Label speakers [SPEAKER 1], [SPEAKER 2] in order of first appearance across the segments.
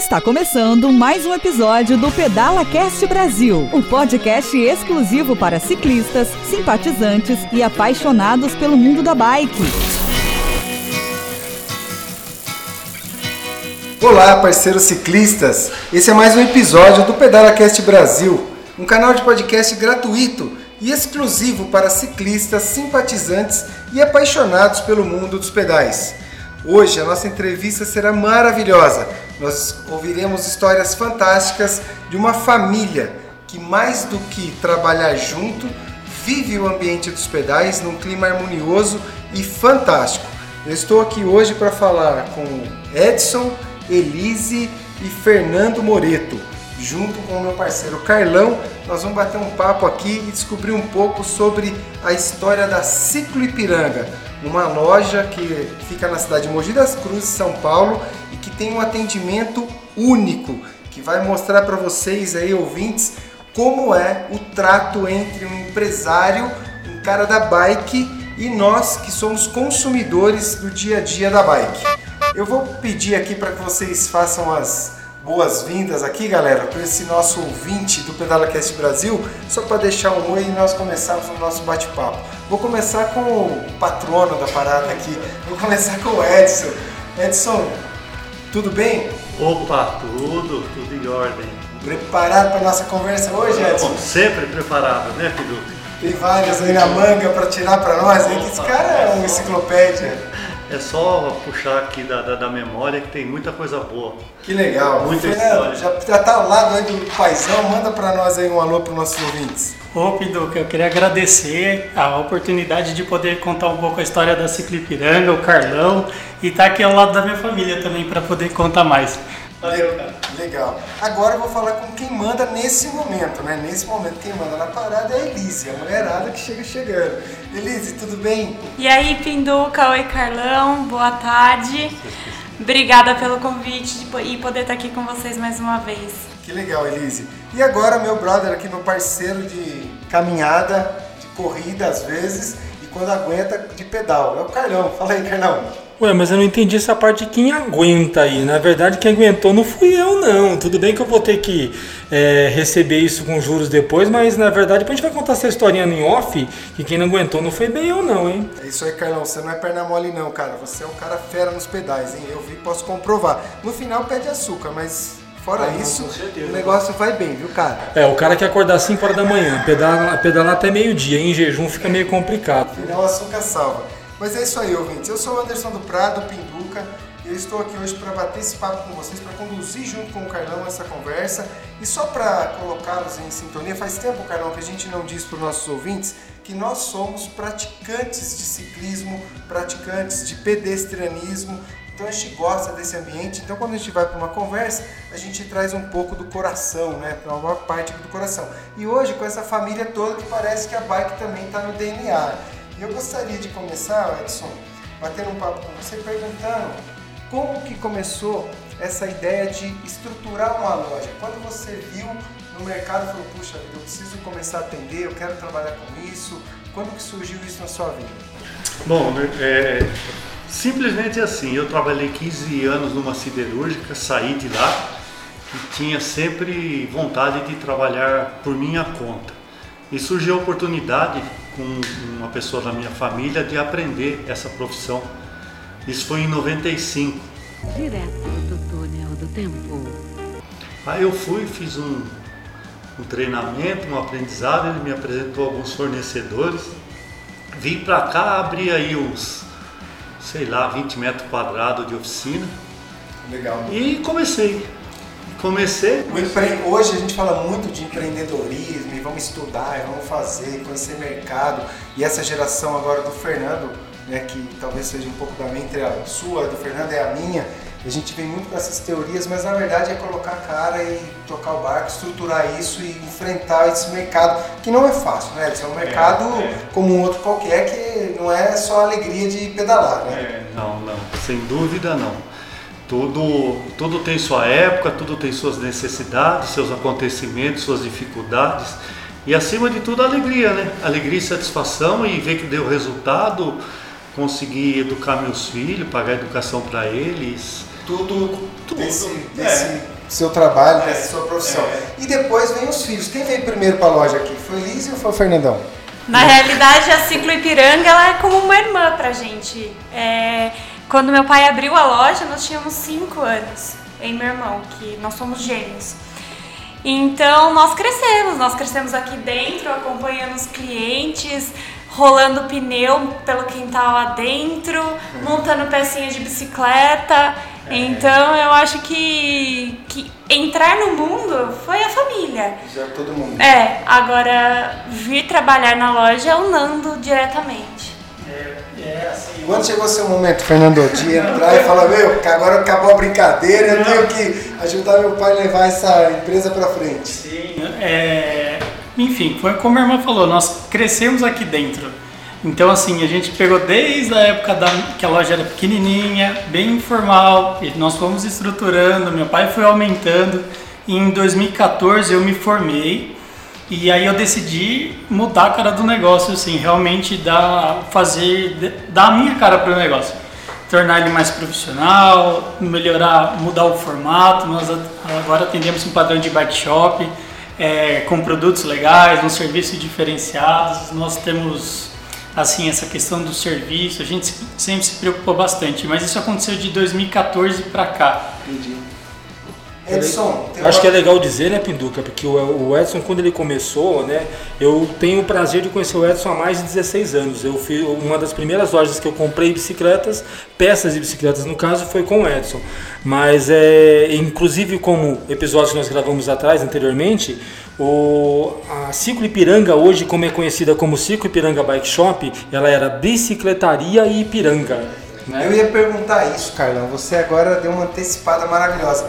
[SPEAKER 1] Está começando mais um episódio do Pedala Cast Brasil, um podcast exclusivo para ciclistas, simpatizantes e apaixonados pelo mundo da bike.
[SPEAKER 2] Olá, parceiros ciclistas! Esse é mais um episódio do Pedala Cast Brasil, um canal de podcast gratuito e exclusivo para ciclistas, simpatizantes e apaixonados pelo mundo dos pedais. Hoje a nossa entrevista será maravilhosa. Nós ouviremos histórias fantásticas de uma família que, mais do que trabalhar junto, vive o ambiente dos pedais num clima harmonioso e fantástico. Eu estou aqui hoje para falar com Edson, Elise e Fernando Moreto. Junto com o meu parceiro Carlão, nós vamos bater um papo aqui e descobrir um pouco sobre a história da Ciclo Ipiranga numa loja que fica na cidade de Mogi das Cruzes, São Paulo, tem um atendimento único, que vai mostrar para vocês aí, ouvintes, como é o trato entre um empresário, um cara da bike e nós que somos consumidores do dia a dia da bike. Eu vou pedir aqui para que vocês façam as boas-vindas aqui, galera, para esse nosso ouvinte do PedalaCast Brasil, só para deixar um oi e nós começarmos o nosso bate-papo. Vou começar com o patrono da parada aqui, vou começar com o Edson. Edson, tudo bem?
[SPEAKER 3] Opa, tudo, tudo em ordem.
[SPEAKER 2] Preparado para nossa conversa hoje, Edson?
[SPEAKER 3] Bom, sempre preparado, né, Fidu?
[SPEAKER 2] Tem várias aí na manga para tirar para nós, hein? Esse cara é uma enciclopédia.
[SPEAKER 3] É só puxar aqui da, da, da, memória que tem muita coisa boa.
[SPEAKER 2] Que legal.
[SPEAKER 3] Muita
[SPEAKER 2] Fernando,
[SPEAKER 3] história.
[SPEAKER 2] Já, já tá ao lado aí do paizão, manda para nós aí um alô para os nossos ouvintes.
[SPEAKER 4] Ô Piduca, eu queria agradecer a oportunidade de poder contar um pouco a história da Ciclipiranga, o Carlão, e estar tá aqui ao lado da minha família também para poder contar mais.
[SPEAKER 2] Valeu, cara. Legal. Agora eu vou falar com quem manda nesse momento, né? Nesse momento quem manda na parada é a Elise, a mulherada que chega chegando. Elise, tudo bem?
[SPEAKER 5] E aí, Pinduca, oi Carlão, boa tarde. Obrigada pelo convite e poder estar aqui com vocês mais uma vez.
[SPEAKER 2] Que legal, Elise. E agora meu brother aqui, meu parceiro de caminhada, de corrida às vezes, quando aguenta de pedal. É o Carlão. Fala aí, Carlão.
[SPEAKER 6] Ué, mas eu não entendi essa parte de quem aguenta aí. Na verdade, quem aguentou não fui eu, não. Tudo bem que eu vou ter que é, receber isso com juros depois, mas na verdade, depois a gente vai contar essa historinha em off, que quem não aguentou não foi bem eu, não, hein?
[SPEAKER 2] É isso aí, Carlão. Você não é perna mole, não, cara. Você é um cara fera nos pedais, hein? Eu vi, posso comprovar. No final pede açúcar, mas Fora ah, isso, o negócio vai bem, viu, cara?
[SPEAKER 6] É, o cara que acordar 5 horas da manhã, pedalar, pedalar até meio-dia, em jejum fica meio complicado.
[SPEAKER 2] Final açúcar salva. Mas é isso aí, ouvintes. Eu sou o Anderson do Prado, Pinduca, e eu estou aqui hoje para bater esse papo com vocês, para conduzir junto com o Carlão essa conversa. E só para colocá-los em sintonia, faz tempo, Carlão, que a gente não diz para os nossos ouvintes que nós somos praticantes de ciclismo, praticantes de pedestrianismo, então a gente gosta desse ambiente. Então quando a gente vai para uma conversa, a gente traz um pouco do coração, né? Para uma parte do coração. E hoje com essa família toda que parece que a bike também está no DNA. E eu gostaria de começar, Edson, batendo um papo com você, perguntando como que começou essa ideia de estruturar uma loja? Quando você viu no mercado falou, puxa vida, eu preciso começar a atender, eu quero trabalhar com isso, quando que surgiu isso na sua vida?
[SPEAKER 3] Bom, é, simplesmente assim, eu trabalhei 15 anos numa siderúrgica, saí de lá e tinha sempre vontade de trabalhar por minha conta. E surgiu a oportunidade com uma pessoa da minha família de aprender essa profissão. Isso foi em 95.
[SPEAKER 7] Direto do túnel do tempo.
[SPEAKER 3] Aí eu fui, fiz um, um treinamento, um aprendizado, ele me apresentou alguns fornecedores. Vim para cá, abri aí uns, sei lá, 20 metros quadrados de oficina.
[SPEAKER 2] Legal.
[SPEAKER 3] E comecei comecei.
[SPEAKER 2] Empre... Hoje a gente fala muito de empreendedorismo e vamos estudar, vamos fazer, conhecer mercado. E essa geração agora do Fernando, né, que talvez seja um pouco da minha, entre a sua, do Fernando é a minha, a gente vem muito com essas teorias, mas na verdade é colocar a cara e tocar o barco, estruturar isso e enfrentar esse mercado, que não é fácil, né? É um mercado é, é. como um outro qualquer, que não é só alegria de pedalar, né?
[SPEAKER 3] É, não, não, sem dúvida não. Tudo, tudo tem sua época, tudo tem suas necessidades, seus acontecimentos, suas dificuldades e acima de tudo a alegria, né? Alegria e satisfação e ver que deu resultado, conseguir educar meus filhos, pagar educação para eles.
[SPEAKER 2] Tudo, desse, desse seu trabalho, dessa sua profissão. E depois vem os filhos. Quem veio primeiro para a loja aqui? Foi Liz ou foi o Fernandão?
[SPEAKER 5] Na realidade, a Ciclo Ipiranga ela é como uma irmã pra gente. É, quando meu pai abriu a loja, nós tínhamos 5 anos, eu e meu irmão, que nós somos gêmeos. Então nós crescemos, nós crescemos aqui dentro, acompanhando os clientes, rolando pneu pelo quintal adentro, montando pecinhas de bicicleta. Então eu acho que, que entrar no mundo foi a família.
[SPEAKER 2] Já todo mundo.
[SPEAKER 5] É, agora vir trabalhar na loja é o Nando diretamente.
[SPEAKER 4] É, assim,
[SPEAKER 2] Quando chegou o seu momento, Fernando, de entrar e falar, meu, agora acabou a brincadeira, eu tenho que ajudar meu pai a levar essa empresa para frente.
[SPEAKER 4] Sim, é, enfim, foi como a irmã falou, nós crescemos aqui dentro. Então, assim, a gente pegou desde a época da, que a loja era pequenininha, bem informal, e nós fomos estruturando, meu pai foi aumentando. E em 2014 eu me formei e aí eu decidi mudar a cara do negócio, assim, realmente dar, fazer, dar a minha cara para o negócio. Tornar ele mais profissional, melhorar, mudar o formato. Nós agora atendemos um padrão de bike shop, é, com produtos legais, um serviço diferenciados. Nós temos assim essa questão do serviço, a gente sempre se preocupou bastante, mas isso aconteceu de 2014 para cá.
[SPEAKER 2] Entendi. Edson,
[SPEAKER 6] Acho
[SPEAKER 2] uma-
[SPEAKER 6] que é legal dizer, né, Pinduca, porque o Edson, quando ele começou, né, eu tenho o prazer de conhecer o Edson há mais de 16 anos. Eu fui uma das primeiras lojas que eu comprei bicicletas, peças de bicicletas no caso, foi com o Edson. Mas é, inclusive como episódio que nós gravamos atrás, anteriormente, o, a Ciclo Ipiranga hoje, como é conhecida como Ciclo Ipiranga Bike Shop, ela era bicicletaria e Ipiranga. Né?
[SPEAKER 2] Eu ia perguntar isso, Carlão. Você agora deu uma antecipada maravilhosa.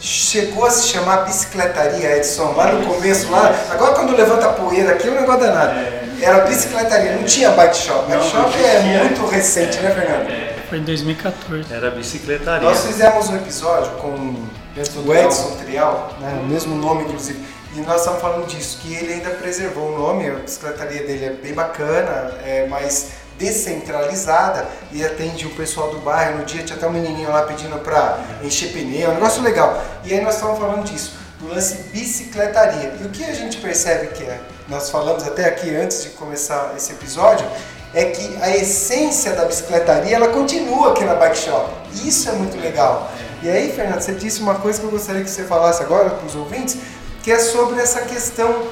[SPEAKER 2] Chegou a se chamar bicicletaria, Edson, lá no começo, lá. Agora quando levanta a poeira aqui é um negócio danado. Era bicicletaria, não tinha bike shop. Bike shop é muito recente, né, Fernando?
[SPEAKER 4] Foi em 2014.
[SPEAKER 3] Era bicicletaria.
[SPEAKER 2] Nós fizemos um episódio com o Edson Trial, né, o mesmo nome inclusive, e nós estamos falando disso, que ele ainda preservou o nome, a bicicletaria dele é bem bacana, é mais descentralizada e atende o pessoal do bairro. No dia tinha até um menininho lá pedindo para encher pneu, um negócio legal. E aí nós estamos falando disso, do lance bicicletaria. E o que a gente percebe que é, nós falamos até aqui antes de começar esse episódio, é que a essência da bicicletaria ela continua aqui na Bike Shop. Isso é muito legal. E aí, Fernando, você disse uma coisa que eu gostaria que você falasse agora para os ouvintes, que é sobre essa questão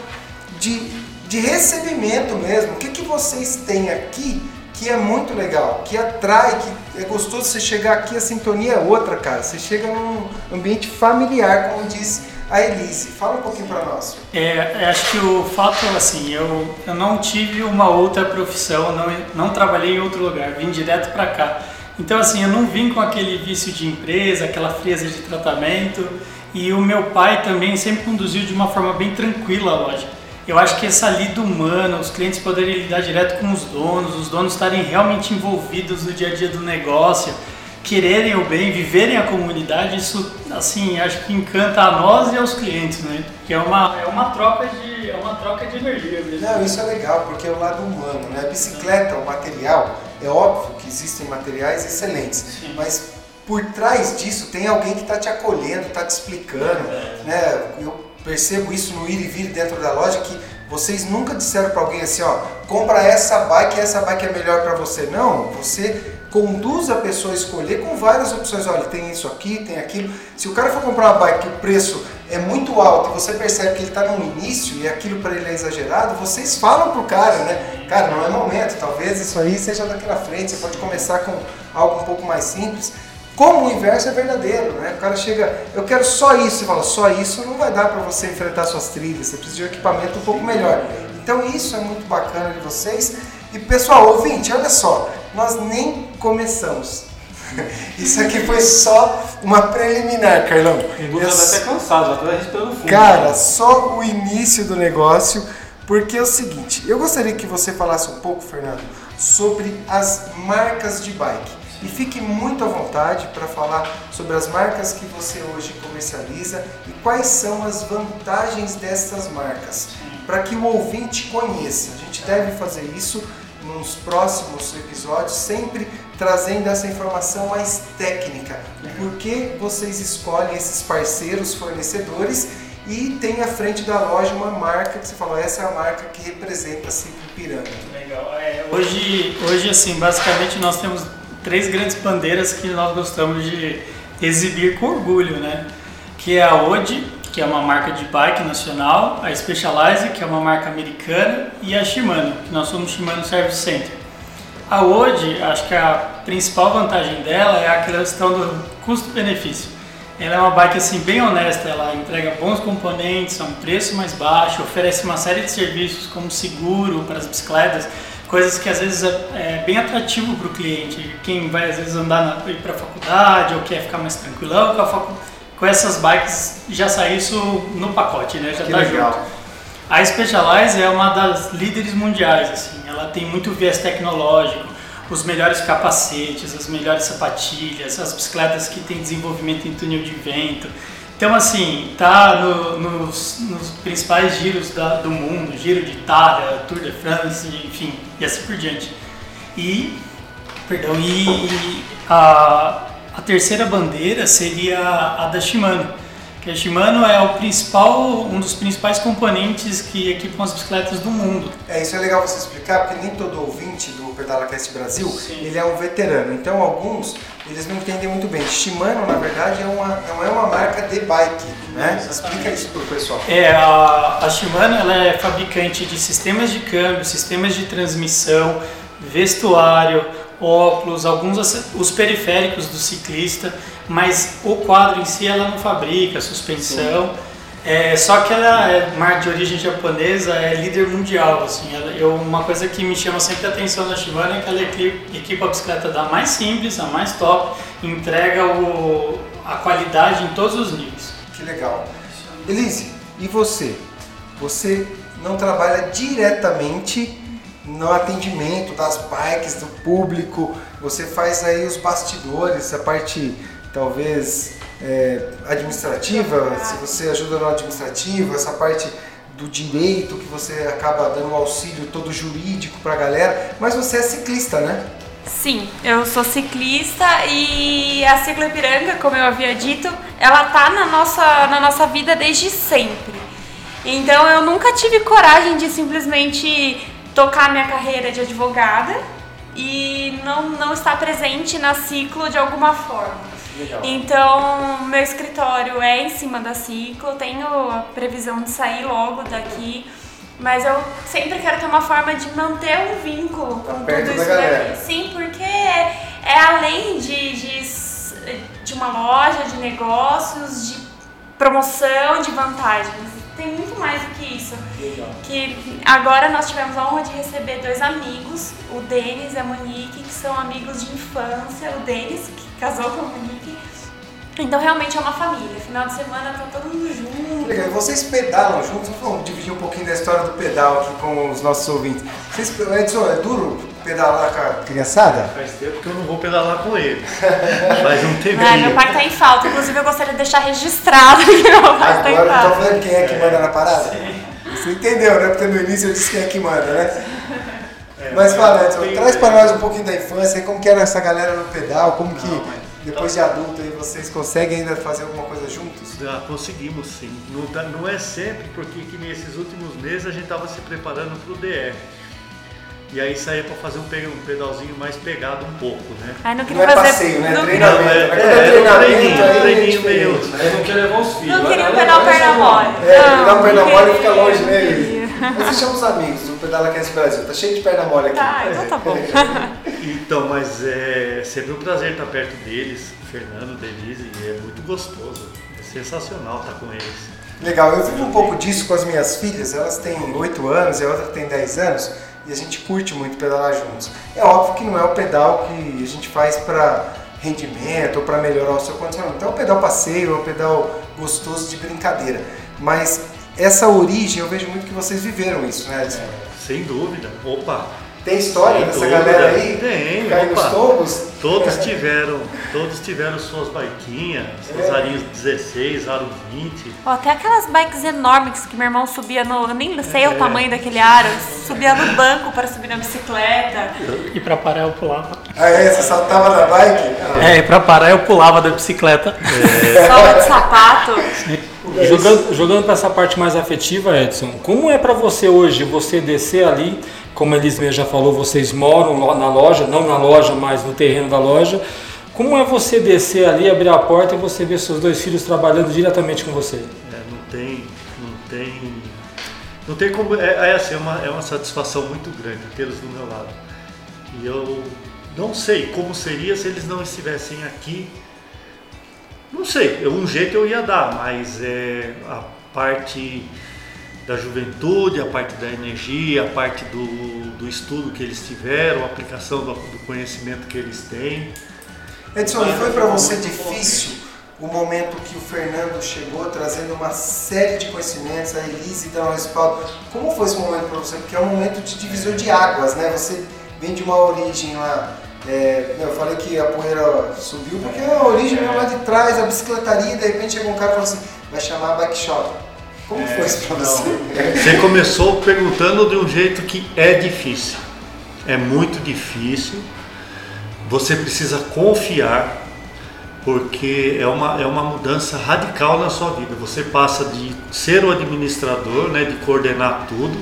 [SPEAKER 2] de, de recebimento mesmo. O que, que vocês têm aqui que é muito legal, que atrai, que é gostoso você chegar aqui, a sintonia é outra, cara. Você chega num ambiente familiar, como disse a Elise. Fala um pouquinho para nós.
[SPEAKER 4] É, eu acho que o fato, assim, eu, eu não tive uma outra profissão, não, não trabalhei em outro lugar, vim direto para cá. Então, assim, eu não vim com aquele vício de empresa, aquela frieza de tratamento. E o meu pai também sempre conduziu de uma forma bem tranquila a loja. Eu acho que essa lida humana, os clientes poderem lidar direto com os donos, os donos estarem realmente envolvidos no dia a dia do negócio, quererem o bem, viverem a comunidade, isso, assim, acho que encanta a nós e aos clientes, né? Que é uma, é uma troca de, é uma troca de energia mesmo.
[SPEAKER 2] Não, isso é legal, porque é o lado humano, né? A bicicleta, o material, é óbvio que existem materiais excelentes,
[SPEAKER 4] Sim.
[SPEAKER 2] mas por trás disso tem alguém que está te acolhendo, está te explicando, né? Eu percebo isso no ir e vir dentro da loja que vocês nunca disseram para alguém assim, ó, compra essa bike, essa bike é melhor para você. Não, você conduz a pessoa a escolher com várias opções. Olha, tem isso aqui, tem aquilo. Se o cara for comprar uma bike que o preço é muito alto e você percebe que ele está no início e aquilo para ele é exagerado, vocês falam pro cara, né? Cara, não é momento, talvez isso aí seja daqui na frente, você pode começar com algo um pouco mais simples. Como o inverso é verdadeiro, né? O cara chega, eu quero só isso, você fala, só isso não vai dar para você enfrentar suas trilhas, você precisa de um equipamento um pouco melhor. Então isso é muito bacana de vocês. E pessoal, ouvinte, olha só, nós nem começamos. Isso aqui foi só uma preliminar, Carlão.
[SPEAKER 6] O
[SPEAKER 2] Eu
[SPEAKER 6] até cansado, já tá respirando fundo.
[SPEAKER 2] Cara, só o início do negócio, porque é o seguinte, eu gostaria que você falasse um pouco, Fernando, sobre as marcas de bike. E fique muito à vontade para falar sobre as marcas que você hoje comercializa e quais são as vantagens dessas marcas, para que o ouvinte conheça. A gente deve fazer isso nos próximos episódios, sempre trazendo essa informação mais técnica. O por que vocês escolhem esses parceiros, fornecedores e tem à frente da loja uma marca que você falou, essa é a marca que representa a Ciclo Piranga.
[SPEAKER 4] Legal. É, hoje, hoje, assim, basicamente nós temos três grandes bandeiras que nós gostamos de exibir com orgulho, né? Que é a Ode, que é uma marca de bike nacional, a Specialized, que é uma marca americana, e a Shimano, que nós somos Shimano Service Center. A Ode, acho que a principal vantagem dela é a questão do custo-benefício. Ela é uma bike assim bem honesta, ela entrega bons componentes a um preço mais baixo, oferece uma série de serviços como seguro para as bicicletas, coisas que às vezes é, é bem atrativo para o cliente. Quem vai às vezes andar na, ir para a faculdade ou quer ficar mais tranquilão com, facu, com essas bikes já sai isso no pacote, né? Já
[SPEAKER 2] que
[SPEAKER 4] tá
[SPEAKER 2] legal.
[SPEAKER 4] junto. A Specialized é uma das líderes mundiais, assim. Ela tem muito viés tecnológico, os melhores capacetes, as melhores sapatilhas, as bicicletas que têm desenvolvimento em túnel de vento. Então, assim, tá no- nos, nos principais giros da- do mundo, Giro de Itália, Tour de France, enfim, e assim por diante. E, perdão, e a, a terceira bandeira seria a da Shimano. A Shimano é o principal, um dos principais componentes que equipam as bicicletas do mundo.
[SPEAKER 2] É, isso é legal você explicar, porque nem todo ouvinte do PedalaCast Brasil,
[SPEAKER 4] Sim.
[SPEAKER 2] ele é um veterano. Então, alguns, eles não entendem muito bem. Shimano, na verdade, é uma, não é uma marca de bike, né? Explica isso pro pessoal.
[SPEAKER 4] É, a, a Shimano ela é fabricante de sistemas de câmbio, sistemas de transmissão, vestuário, óculos, alguns os periféricos do ciclista, mas o quadro em si ela não fabrica, suspensão. É, só que ela é marca de origem japonesa, é líder mundial. Assim, ela- eu, uma coisa que me chama sempre a atenção da Shimano é que ela equi- equipa a bicicleta da mais simples, a mais top, entrega o, a qualidade em todos os níveis.
[SPEAKER 2] Que legal. Elise, e você? Você não trabalha diretamente no atendimento das bikes, do público, você faz aí os bastidores, a parte talvez é, administrativa, se você ajuda no administrativo, essa parte do direito que você acaba dando auxílio todo jurídico pra galera, mas você é ciclista, né?
[SPEAKER 5] Sim, eu sou ciclista e a Ciclo Ipiranga, como eu havia dito, ela tá na nossa, na nossa vida desde sempre. Então eu nunca tive coragem de simplesmente tocar minha carreira de advogada e não, não estar presente na Ciclo de alguma forma. Então, meu escritório é em cima da Ciclo, tenho a previsão de sair logo daqui, mas eu sempre quero ter uma forma de manter um vínculo com
[SPEAKER 2] perto
[SPEAKER 5] tudo isso daqui. Sim, porque é, é além de, de, de uma loja, de negócios, de promoção, de vantagens. Tem muito mais do que isso. Que agora nós tivemos a honra de receber dois amigos, o Denis e a Monique, que são amigos de infância. O Denis, que casou com a Monique. Então realmente é uma família. Final de semana tá todo mundo junto.
[SPEAKER 2] Legal. E vocês pedalam juntos? Vamos dividir um pouquinho da história do pedal aqui com os nossos ouvintes. Vocês, Edson, é duro pedalar com a criançada?
[SPEAKER 3] Faz tempo que eu não vou pedalar com ele. Faz um tempinho.
[SPEAKER 5] Ai, meu pai tá em falta. Inclusive eu gostaria de deixar registrado que meu pai tá em
[SPEAKER 2] Agora estão
[SPEAKER 5] falta.
[SPEAKER 2] falando quem é que manda na parada? Você entendeu, né? Porque no início eu disse quem é que manda, né?
[SPEAKER 3] É,
[SPEAKER 2] Mas fala, Edson, traz pra nós um pouquinho da infância, como que era essa galera no pedal, como que
[SPEAKER 3] Não, mas-
[SPEAKER 2] depois de adulto aí vocês conseguem ainda fazer alguma coisa juntos?
[SPEAKER 3] Já conseguimos sim. Não, tá- não é sempre, porque que nesses últimos meses a gente estava se preparando para o DR. E aí saía para fazer um, pe- pedalzinho mais pegado um pouco, né?
[SPEAKER 5] Ai, não
[SPEAKER 2] Não
[SPEAKER 5] queria
[SPEAKER 2] é
[SPEAKER 5] fazer.
[SPEAKER 2] passeio, né?
[SPEAKER 5] não-
[SPEAKER 2] Treinamento.
[SPEAKER 3] Não, é-
[SPEAKER 2] né? Quando
[SPEAKER 3] é, era um
[SPEAKER 2] treinamento,
[SPEAKER 3] treininho,
[SPEAKER 2] aí é
[SPEAKER 3] treininho meio-?
[SPEAKER 6] Aí não quer levar os filhos.
[SPEAKER 5] Não queria um pedal perna mole.
[SPEAKER 2] É,
[SPEAKER 5] Não,
[SPEAKER 2] pegar um perna
[SPEAKER 5] não
[SPEAKER 2] mole
[SPEAKER 5] queria,
[SPEAKER 2] fica longe, né?
[SPEAKER 5] não queria.
[SPEAKER 2] Mas você chama os amigos do Pedala Cast Brasil, tá cheio de perna mole aqui.
[SPEAKER 5] Tá, então tá bom.
[SPEAKER 3] Então, mas é sempre um prazer estar perto deles, Fernando, Denise, e é muito gostoso. É sensacional estar com eles.
[SPEAKER 2] Legal, eu vivo um pouco disso com as minhas filhas, elas têm 8 anos e a outra tem 10 anos, e a gente curte muito pedalar juntos. É óbvio que não é o pedal que a gente faz para rendimento ou para melhorar o seu condicionamento. Então é um pedal passeio, é um pedal gostoso de brincadeira. Mas essa origem, eu vejo muito que vocês viveram isso, né, Edson?
[SPEAKER 3] Sem dúvida. Opa,
[SPEAKER 2] Tem história
[SPEAKER 3] Sem
[SPEAKER 2] dessa
[SPEAKER 3] dúvida.
[SPEAKER 2] galera aí?
[SPEAKER 3] Tem,
[SPEAKER 2] Cai nos
[SPEAKER 3] opa.
[SPEAKER 2] tombos?
[SPEAKER 3] Todos tiveram, todos tiveram suas baiquinhas,
[SPEAKER 2] É.
[SPEAKER 3] arinhos 16, aro 20.
[SPEAKER 5] Ó, até aquelas bikes enormes que meu irmão subia no. Eu nem sei
[SPEAKER 3] É.
[SPEAKER 5] o tamanho daquele aro. Subia no banco para subir na bicicleta.
[SPEAKER 4] E pra parar eu pulava.
[SPEAKER 2] Ah, é? Você saltava da bike? Ah,
[SPEAKER 4] É, e pra parar eu pulava da bicicleta.
[SPEAKER 5] Sola de sapato.
[SPEAKER 6] Jogando, jogando para essa parte mais afetiva, Edson, como é para você hoje você descer ali, como a já falou, vocês moram na loja, não na loja, mas no terreno da loja. Como é você descer ali, abrir a porta e você ver seus dois filhos trabalhando diretamente com você?
[SPEAKER 3] É, não tem, não tem, não tem como, é, é assim, é uma, é uma satisfação muito grande tê-los do meu lado. E eu não sei como seria se eles não estivessem aqui. Não sei, eu- um jeito eu ia dar, mas é a parte da juventude, a parte da energia, a parte do, do estudo que eles tiveram, a aplicação do, do conhecimento que eles têm.
[SPEAKER 2] Edson, e foi para você difícil o momento que o Fernando chegou trazendo uma série de conhecimentos, a Elise dando um respaldo. Como foi esse momento para você? Porque é um momento de divisor de águas, né? Você vem de uma origem lá. É, eu falei que a poeira subiu porque é a origem mesmo lá de trás, a bicicletaria, e de repente chegou um cara e falou assim: vai chamar a bike shop. Como foi isso para você?
[SPEAKER 3] Você começou perguntando de um jeito que é difícil. É muito difícil. Você precisa confiar, porque é uma, é uma mudança radical na sua vida. Você passa de ser o administrador, né, de coordenar tudo,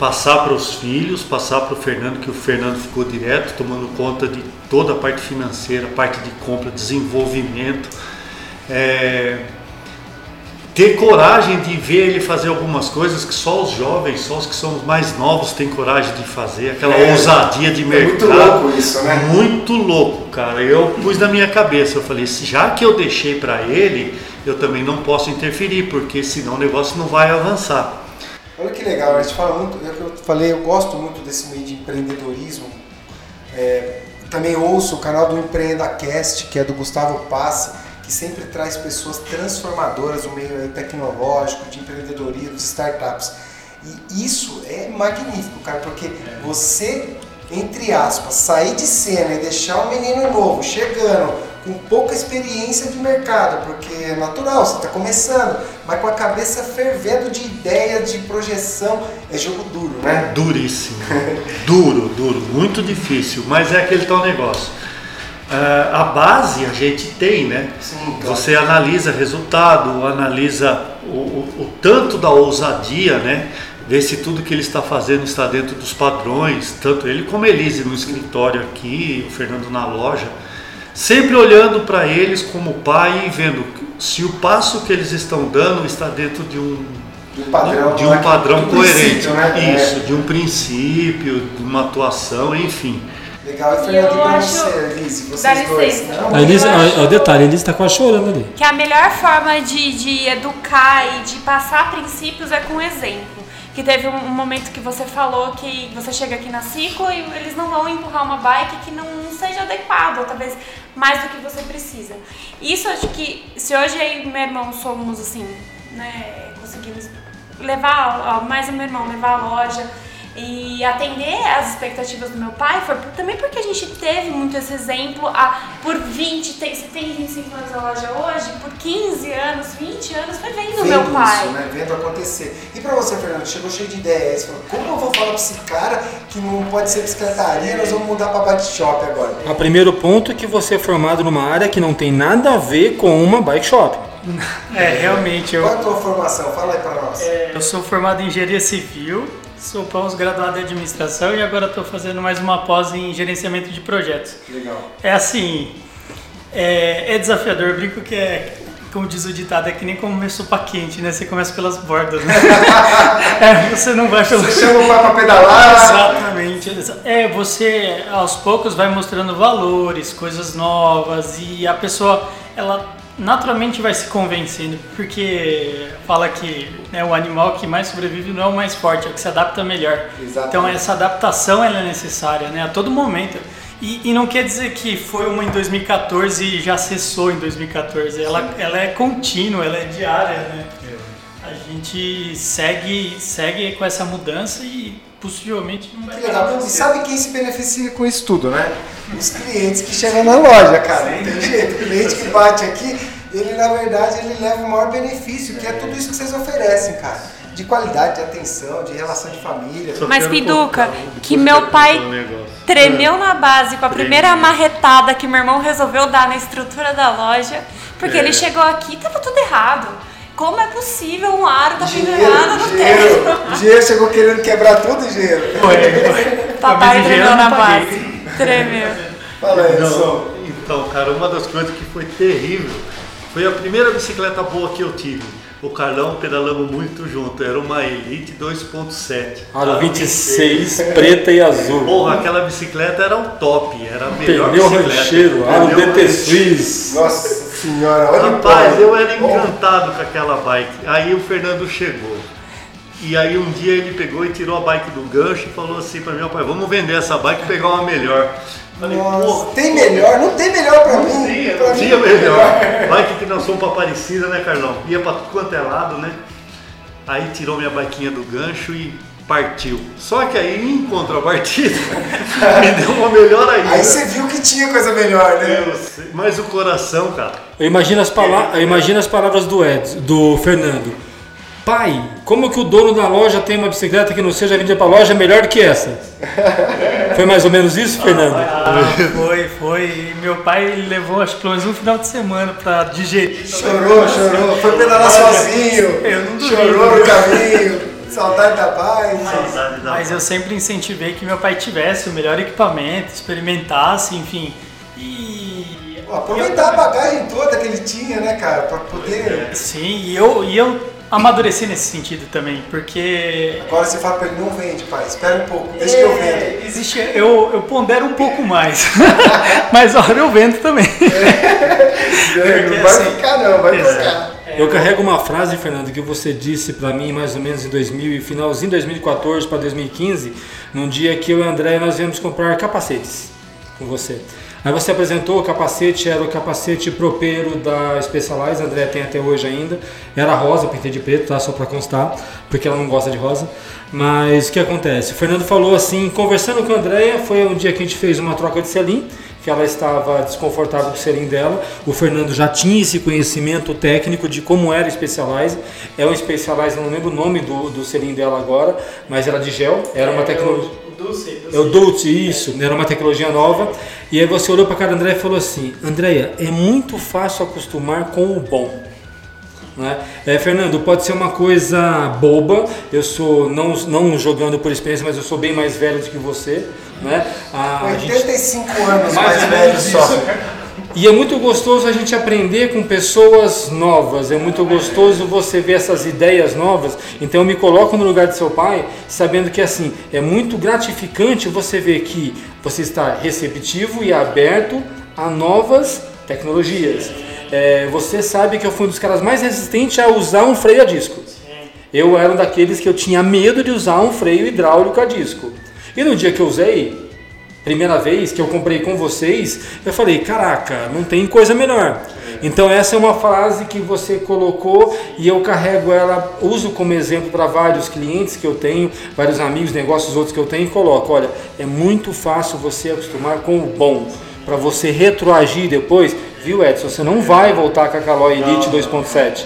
[SPEAKER 3] passar para os filhos, passar para o Fernando, que o Fernando ficou direto, tomando conta de toda a parte financeira, parte de compra, desenvolvimento. É, ter coragem de ver ele fazer algumas coisas que só os jovens, só os que são os mais novos têm coragem de fazer, aquela
[SPEAKER 2] É,
[SPEAKER 3] ousadia de
[SPEAKER 2] é
[SPEAKER 3] mercado.
[SPEAKER 2] muito louco isso, né?
[SPEAKER 3] Muito louco, cara. Eu pus na minha cabeça, eu falei, já que eu deixei para ele, eu também não posso interferir, porque senão o negócio não vai avançar.
[SPEAKER 2] Olha que legal, a gente fala muito, é eu falei, eu gosto muito desse meio de empreendedorismo. É, também ouço o canal do EmpreendaCast, que é do Gustavo Passe, que sempre traz pessoas transformadoras no meio aí tecnológico, de empreendedorismo, de startups. E isso é magnífico, cara, porque você, entre aspas, sair de cena e deixar um menino novo chegando com pouca experiência de mercado, porque é natural, você está começando, mas com a cabeça fervendo de ideia, de projeção, é jogo duro, né?
[SPEAKER 3] Duríssimo. duro, duro, muito difícil, mas é aquele tal negócio. Ah, a base a gente tem, né?
[SPEAKER 2] Sim.
[SPEAKER 3] Você analisa resultado, analisa o, o- o tanto da ousadia, né? Ver se tudo que ele está fazendo está dentro dos padrões, tanto ele como a Elise no escritório aqui, o Fernando na loja. Sempre olhando para eles como pai e vendo se o passo que eles estão dando está dentro de um,
[SPEAKER 2] De um padrão,
[SPEAKER 3] de
[SPEAKER 2] né?
[SPEAKER 3] um padrão coerente.
[SPEAKER 2] né?
[SPEAKER 3] Isso, de um princípio, de uma atuação, enfim.
[SPEAKER 2] É. Legal, e
[SPEAKER 5] E
[SPEAKER 2] Fernando,
[SPEAKER 5] eu
[SPEAKER 2] e você, Elise, vocês dois? Não,
[SPEAKER 6] A Elise,
[SPEAKER 5] eu
[SPEAKER 6] ó, detalhe, a Elise tá quase chorando ali.
[SPEAKER 5] Que a melhor forma de, de educar e de passar princípios é com exemplo. Que teve um, um momento que você falou que você chega aqui na ciclo e eles não vão empurrar uma bike que não seja adequada, ou talvez mais do que você precisa. Isso acho que se hoje eu e meu irmão somos assim, né, conseguimos levar mais o meu irmão, levar a loja e atender às expectativas do meu pai, foi também porque a gente teve muito esse exemplo há, por 20, tem, você tem 25 anos na loja hoje, por 15 anos, 20 anos, foi vendo o meu
[SPEAKER 2] Vendo
[SPEAKER 5] pai.
[SPEAKER 2] isso, né? Vendo acontecer. E pra você, Fernando, chegou cheio de ideias. Falou, como eu vou falar pra esse cara que não pode ser bicicletaria, nós vamos mudar pra bike shop agora?
[SPEAKER 6] O primeiro ponto é que você é formado numa área que não tem nada a ver com uma bike shop.
[SPEAKER 4] É, realmente, eu,
[SPEAKER 2] Qual é a tua formação? Fala aí pra nós.
[SPEAKER 4] eu sou formado em engenharia civil, sou pós-graduado em administração e agora estou fazendo mais uma pós em gerenciamento de projetos.
[SPEAKER 2] Legal.
[SPEAKER 4] É assim, é, é desafiador, eu brinco que é, como diz o ditado, é que nem comer sopa quente, né? Você começa pelas bordas, né? É, você não vai pelo...
[SPEAKER 2] Você chama o pai pra pedalar.
[SPEAKER 4] Exatamente. É, você aos poucos vai mostrando valores, coisas novas e a pessoa, ela naturalmente vai se convencendo, porque fala que né, o animal que mais sobrevive não é o mais forte, é o que se adapta melhor.
[SPEAKER 2] Exatamente.
[SPEAKER 4] Então essa adaptação ela é necessária, né, a todo momento. E, e não quer dizer que foi uma em 2014 e já cessou em 2014. Ela, ela é contínua, ela é diária, né? A gente segue, segue com essa mudança e possivelmente não vai
[SPEAKER 2] Que legal. E sabe quem se beneficia com isso tudo, né? Os clientes que chegam na loja, cara. Não tem jeito. O cliente que bate aqui, ele na verdade ele leva o maior benefício, que é tudo isso que vocês oferecem, cara. De qualidade, de atenção, de relação de família.
[SPEAKER 3] Só
[SPEAKER 5] Mas,
[SPEAKER 3] depois
[SPEAKER 5] que
[SPEAKER 3] eu
[SPEAKER 5] meu pai. Tremeu na base com a primeira
[SPEAKER 3] Tremeu.
[SPEAKER 5] amarretada que meu irmão resolveu dar na estrutura da loja, porque
[SPEAKER 3] É.
[SPEAKER 5] ele chegou aqui e tava tudo errado. Como é possível um aro tá pendurado no teto?
[SPEAKER 2] engenheiro, engenheiro chegou querendo quebrar tudo, engenheiro.
[SPEAKER 5] Papai
[SPEAKER 4] Mas
[SPEAKER 5] tremeu na base. Tremeu.
[SPEAKER 2] Fala aí, Edson.
[SPEAKER 3] então, cara, uma das coisas que foi terrível foi a primeira bicicleta boa que eu tive. O Carlão pedalamos muito junto, era uma Elite 2.7.
[SPEAKER 6] Aro 26, preta e azul.
[SPEAKER 3] Porra, aquela bicicleta era o top, era a melhor
[SPEAKER 6] Pneu
[SPEAKER 3] bicicleta.
[SPEAKER 6] rancheiro, aro
[SPEAKER 3] Pneu
[SPEAKER 6] DT
[SPEAKER 3] rancheiro.
[SPEAKER 6] Swiss.
[SPEAKER 2] Nossa senhora, olha
[SPEAKER 3] Rapaz, eu era encantado com aquela bike. Aí o Fernando chegou. E aí um dia ele pegou e tirou a bike do gancho e falou assim pra mim, pai, vamos vender essa bike e pegar uma melhor. Falei,
[SPEAKER 2] Nossa, tem melhor? Não tem melhor pra mim.
[SPEAKER 3] tinha,
[SPEAKER 2] Pra
[SPEAKER 3] não
[SPEAKER 2] mim
[SPEAKER 3] tinha
[SPEAKER 2] tem
[SPEAKER 3] melhor. Bike que nós fomos pra Aparecida, né, Carlão? Ia pra tudo quanto é lado, né? Aí tirou minha biquinha do gancho e partiu. Só que aí, em contrapartida, me deu uma melhor ainda.
[SPEAKER 2] Aí você viu que tinha coisa melhor, né?
[SPEAKER 3] Eu sei, Mas o coração, cara,
[SPEAKER 6] Eu imagino as, pala imagino as palavras do Ed, do Fernando. Pai, como que o dono da loja tem uma bicicleta que não seja vendida para loja melhor do que essa? Foi mais ou menos isso, Fernando?
[SPEAKER 4] Ah, foi, foi. E meu pai levou acho que pelo menos um final de semana pra digerir.
[SPEAKER 2] Chorou, chorou. Foi pedalar sozinho.
[SPEAKER 4] Eu não.
[SPEAKER 2] Chorou no caminho. Saudade da paz.
[SPEAKER 3] saudade da
[SPEAKER 4] Mas eu sempre incentivei que meu pai tivesse o melhor equipamento, experimentasse, enfim. E.
[SPEAKER 2] Pô, Aproveitar a bagagem toda que ele tinha, né, cara? Pra poder.
[SPEAKER 4] Sim, e eu, e eu amadureci nesse sentido também, porque.
[SPEAKER 2] Agora você fala pra ele, não vende, pai. Espera um pouco, deixa que eu vendo.
[SPEAKER 4] É, Existe, eu, eu pondero um pouco mais, mas a hora eu vendo também.
[SPEAKER 2] Não vai
[SPEAKER 4] assim,
[SPEAKER 2] ficar, não, vai
[SPEAKER 4] exato.
[SPEAKER 2] ficar.
[SPEAKER 6] Eu carrego uma frase, Fernando, que você disse para mim mais ou menos em 2000, e finalzinho de 2014 para 2015, num dia que eu e o André nós viemos comprar capacetes com você. Aí você apresentou o capacete, era o capacete propeiro da Specialized, André tem até hoje ainda. Era rosa, pintei de preto, tá? Só para constar, porque ela não gosta de rosa. Mas o que acontece? O Fernando falou assim, conversando com a Andrea, foi um dia que a gente fez uma troca de selim, que ela estava desconfortável com o selim dela. O Fernando já tinha esse conhecimento técnico de como era o Specialized. É um Specialized, eu não lembro o nome do, do selim dela agora, mas era de gel, era uma tecnologia...
[SPEAKER 4] O Dulce,
[SPEAKER 6] É o Dulce, isso, era uma tecnologia nova. E aí você olhou para cara da Andréia e falou assim: Andréia, é muito fácil acostumar com o bom. Né? É, Fernando, pode ser uma coisa boba, eu sou, não, não jogando por experiência, mas eu sou bem mais velho do que você. Né? A, a gente
[SPEAKER 2] 85 anos
[SPEAKER 6] Mais
[SPEAKER 2] mais velho só.
[SPEAKER 6] E é muito gostoso a gente aprender com pessoas novas, é muito gostoso você ver essas ideias novas. Então eu me coloco no lugar de seu pai, sabendo que assim, é muito gratificante você ver que você está receptivo e aberto a novas tecnologias. É, você sabe que eu fui um dos caras mais resistentes a usar um freio a disco. Eu era um daqueles que eu tinha medo de usar um freio hidráulico a disco. E no dia que eu usei, primeira vez que eu comprei com vocês, eu falei, caraca, não tem coisa melhor. Então essa é uma frase que você colocou e eu carrego ela, uso como exemplo para vários clientes que eu tenho, vários amigos, negócios outros que eu tenho e coloco, olha, é muito fácil você acostumar com o bom, para você retroagir depois, viu Edson, você não vai voltar com a Caloi Elite 2.7,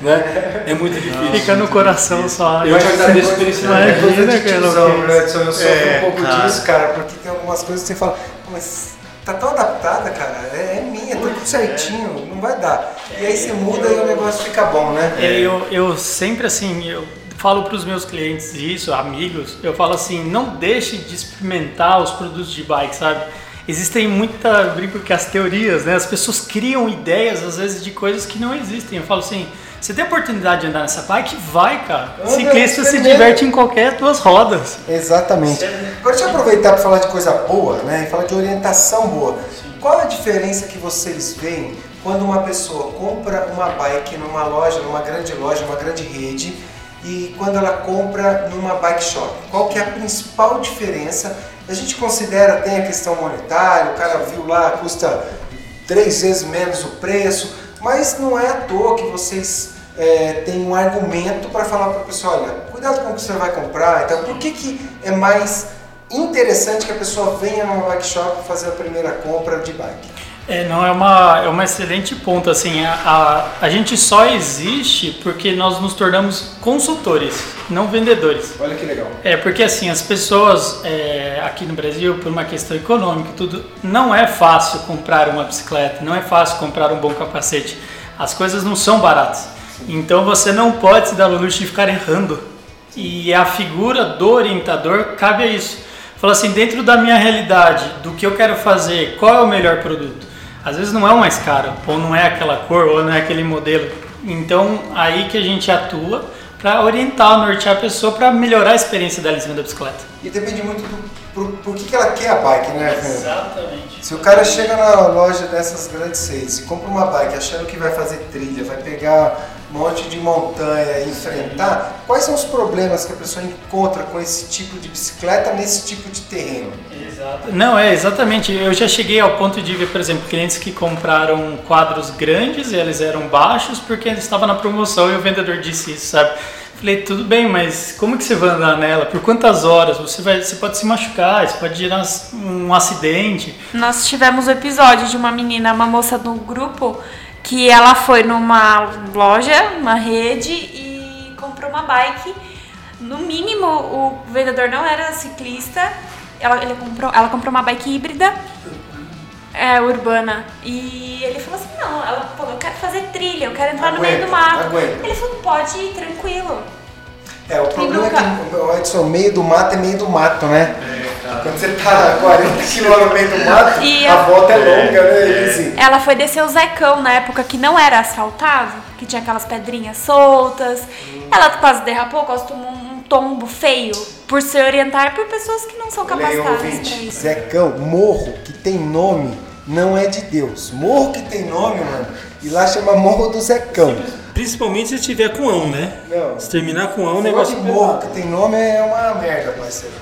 [SPEAKER 6] né? É muito difícil.
[SPEAKER 4] Fica no coração só.
[SPEAKER 6] Eu te agradeço por
[SPEAKER 4] Imagina,
[SPEAKER 2] É
[SPEAKER 4] o que-
[SPEAKER 2] viu, Edson? Eu sofro
[SPEAKER 3] É,
[SPEAKER 2] um pouco
[SPEAKER 3] cara.
[SPEAKER 2] disso, cara, porque tem algumas coisas que você fala, mas tá tão adaptada, cara, é, é minha, tá tudo certinho, não vai dar. E aí você muda e o negócio fica bom, né?
[SPEAKER 4] É, eu, eu sempre assim, eu falo para os meus clientes isso, amigos, eu falo assim, não deixe de experimentar os produtos de bike, sabe? Existem muita, brinco que as teorias, né? As pessoas criam ideias às vezes de coisas que não existem. Eu falo assim, você tem a oportunidade de andar nessa bike? Vai, cara.
[SPEAKER 2] Anda,
[SPEAKER 4] Ciclista se diverte em qualquer duas rodas.
[SPEAKER 2] Exatamente. Agora deixa eu aproveitar para falar de coisa boa, né? E falar de orientação boa. Qual a diferença que vocês veem quando uma pessoa compra uma bike numa loja, numa grande loja, numa grande rede, e quando ela compra numa bike shop? Qual que é a principal diferença? A gente considera, tem a questão monetária, o cara viu lá, custa três vezes menos o preço, mas não é à toa que vocês é, têm um argumento para falar para a pessoa, olha, cuidado com o que você vai comprar. Então, por que, que é mais interessante que a pessoa venha numa bike shop fazer a primeira compra de bike?
[SPEAKER 4] É, não, é uma, é uma excelente ponto, assim, a, a, a gente só existe porque nós nos tornamos consultores, não vendedores.
[SPEAKER 2] Olha que legal.
[SPEAKER 4] É, porque assim, as pessoas é, aqui no Brasil, por uma questão econômica e tudo, não é fácil comprar uma bicicleta, não é fácil comprar um bom capacete. As coisas não são baratas. Então você não pode se dar o luxo de ficar errando. E a figura do orientador cabe a isso. Fala assim, dentro da minha realidade, do que eu quero fazer, qual é o melhor produto? Às vezes não é o mais caro, ou não é aquela cor, ou não é aquele modelo. Então aí que a gente atua para orientar, nortear a pessoa para melhorar a experiência dela em cima da bicicleta.
[SPEAKER 2] E depende muito do por, por que, que ela quer a bike, né?
[SPEAKER 4] Exatamente.
[SPEAKER 2] Se o cara chega na loja dessas grandes seis e compra uma bike achando que vai fazer trilha, vai pegar monte de montanha e enfrentar, quais são os problemas que a pessoa encontra com esse tipo de bicicleta nesse tipo de terreno?
[SPEAKER 4] Exato. Não, é exatamente. Eu já cheguei ao ponto de ver, por exemplo, clientes que compraram quadros grandes e eles eram baixos porque eles estavam na promoção e o vendedor disse isso, sabe? Falei, tudo bem, mas como que você vai andar nela? Por quantas horas? Você, vai, você pode se machucar, isso pode gerar um acidente.
[SPEAKER 5] Nós tivemos um episódio de uma menina, uma moça do grupo, que ela foi numa loja, uma rede e comprou uma bike. No mínimo, o vendedor não era ciclista. Ela, ele comprou, ela comprou uma bike híbrida, é, urbana. E ele falou assim: não, ela falou, eu quero fazer trilha, eu quero entrar no meio do
[SPEAKER 2] Aguenta,
[SPEAKER 5] mato.
[SPEAKER 2] aguenta.
[SPEAKER 5] Ele falou: pode ir, tranquilo.
[SPEAKER 2] É, o problema
[SPEAKER 5] nunca-
[SPEAKER 2] é que o Edson, meio do mato é meio do mato, né? Quando você tá a 40 km no meio do mato,
[SPEAKER 5] E
[SPEAKER 2] a
[SPEAKER 5] a-
[SPEAKER 2] volta é longa, né? Elise?
[SPEAKER 5] Ela foi descer o Zecão na época que não era asfaltado, que tinha aquelas pedrinhas soltas. Ela quase derrapou, quase tomou um tombo feio por se orientar por pessoas que não são capacitadas pra
[SPEAKER 2] ouvinte,
[SPEAKER 5] isso.
[SPEAKER 2] Zecão, morro que tem nome não é de Deus. Morro que tem nome, mano, e lá chama Morro do Zecão.
[SPEAKER 6] Principalmente se tiver com ão, né?
[SPEAKER 2] Não.
[SPEAKER 6] Se terminar com ão, o
[SPEAKER 2] O negócio
[SPEAKER 6] negócio
[SPEAKER 2] de morro que tem nome é uma merda, parceiro.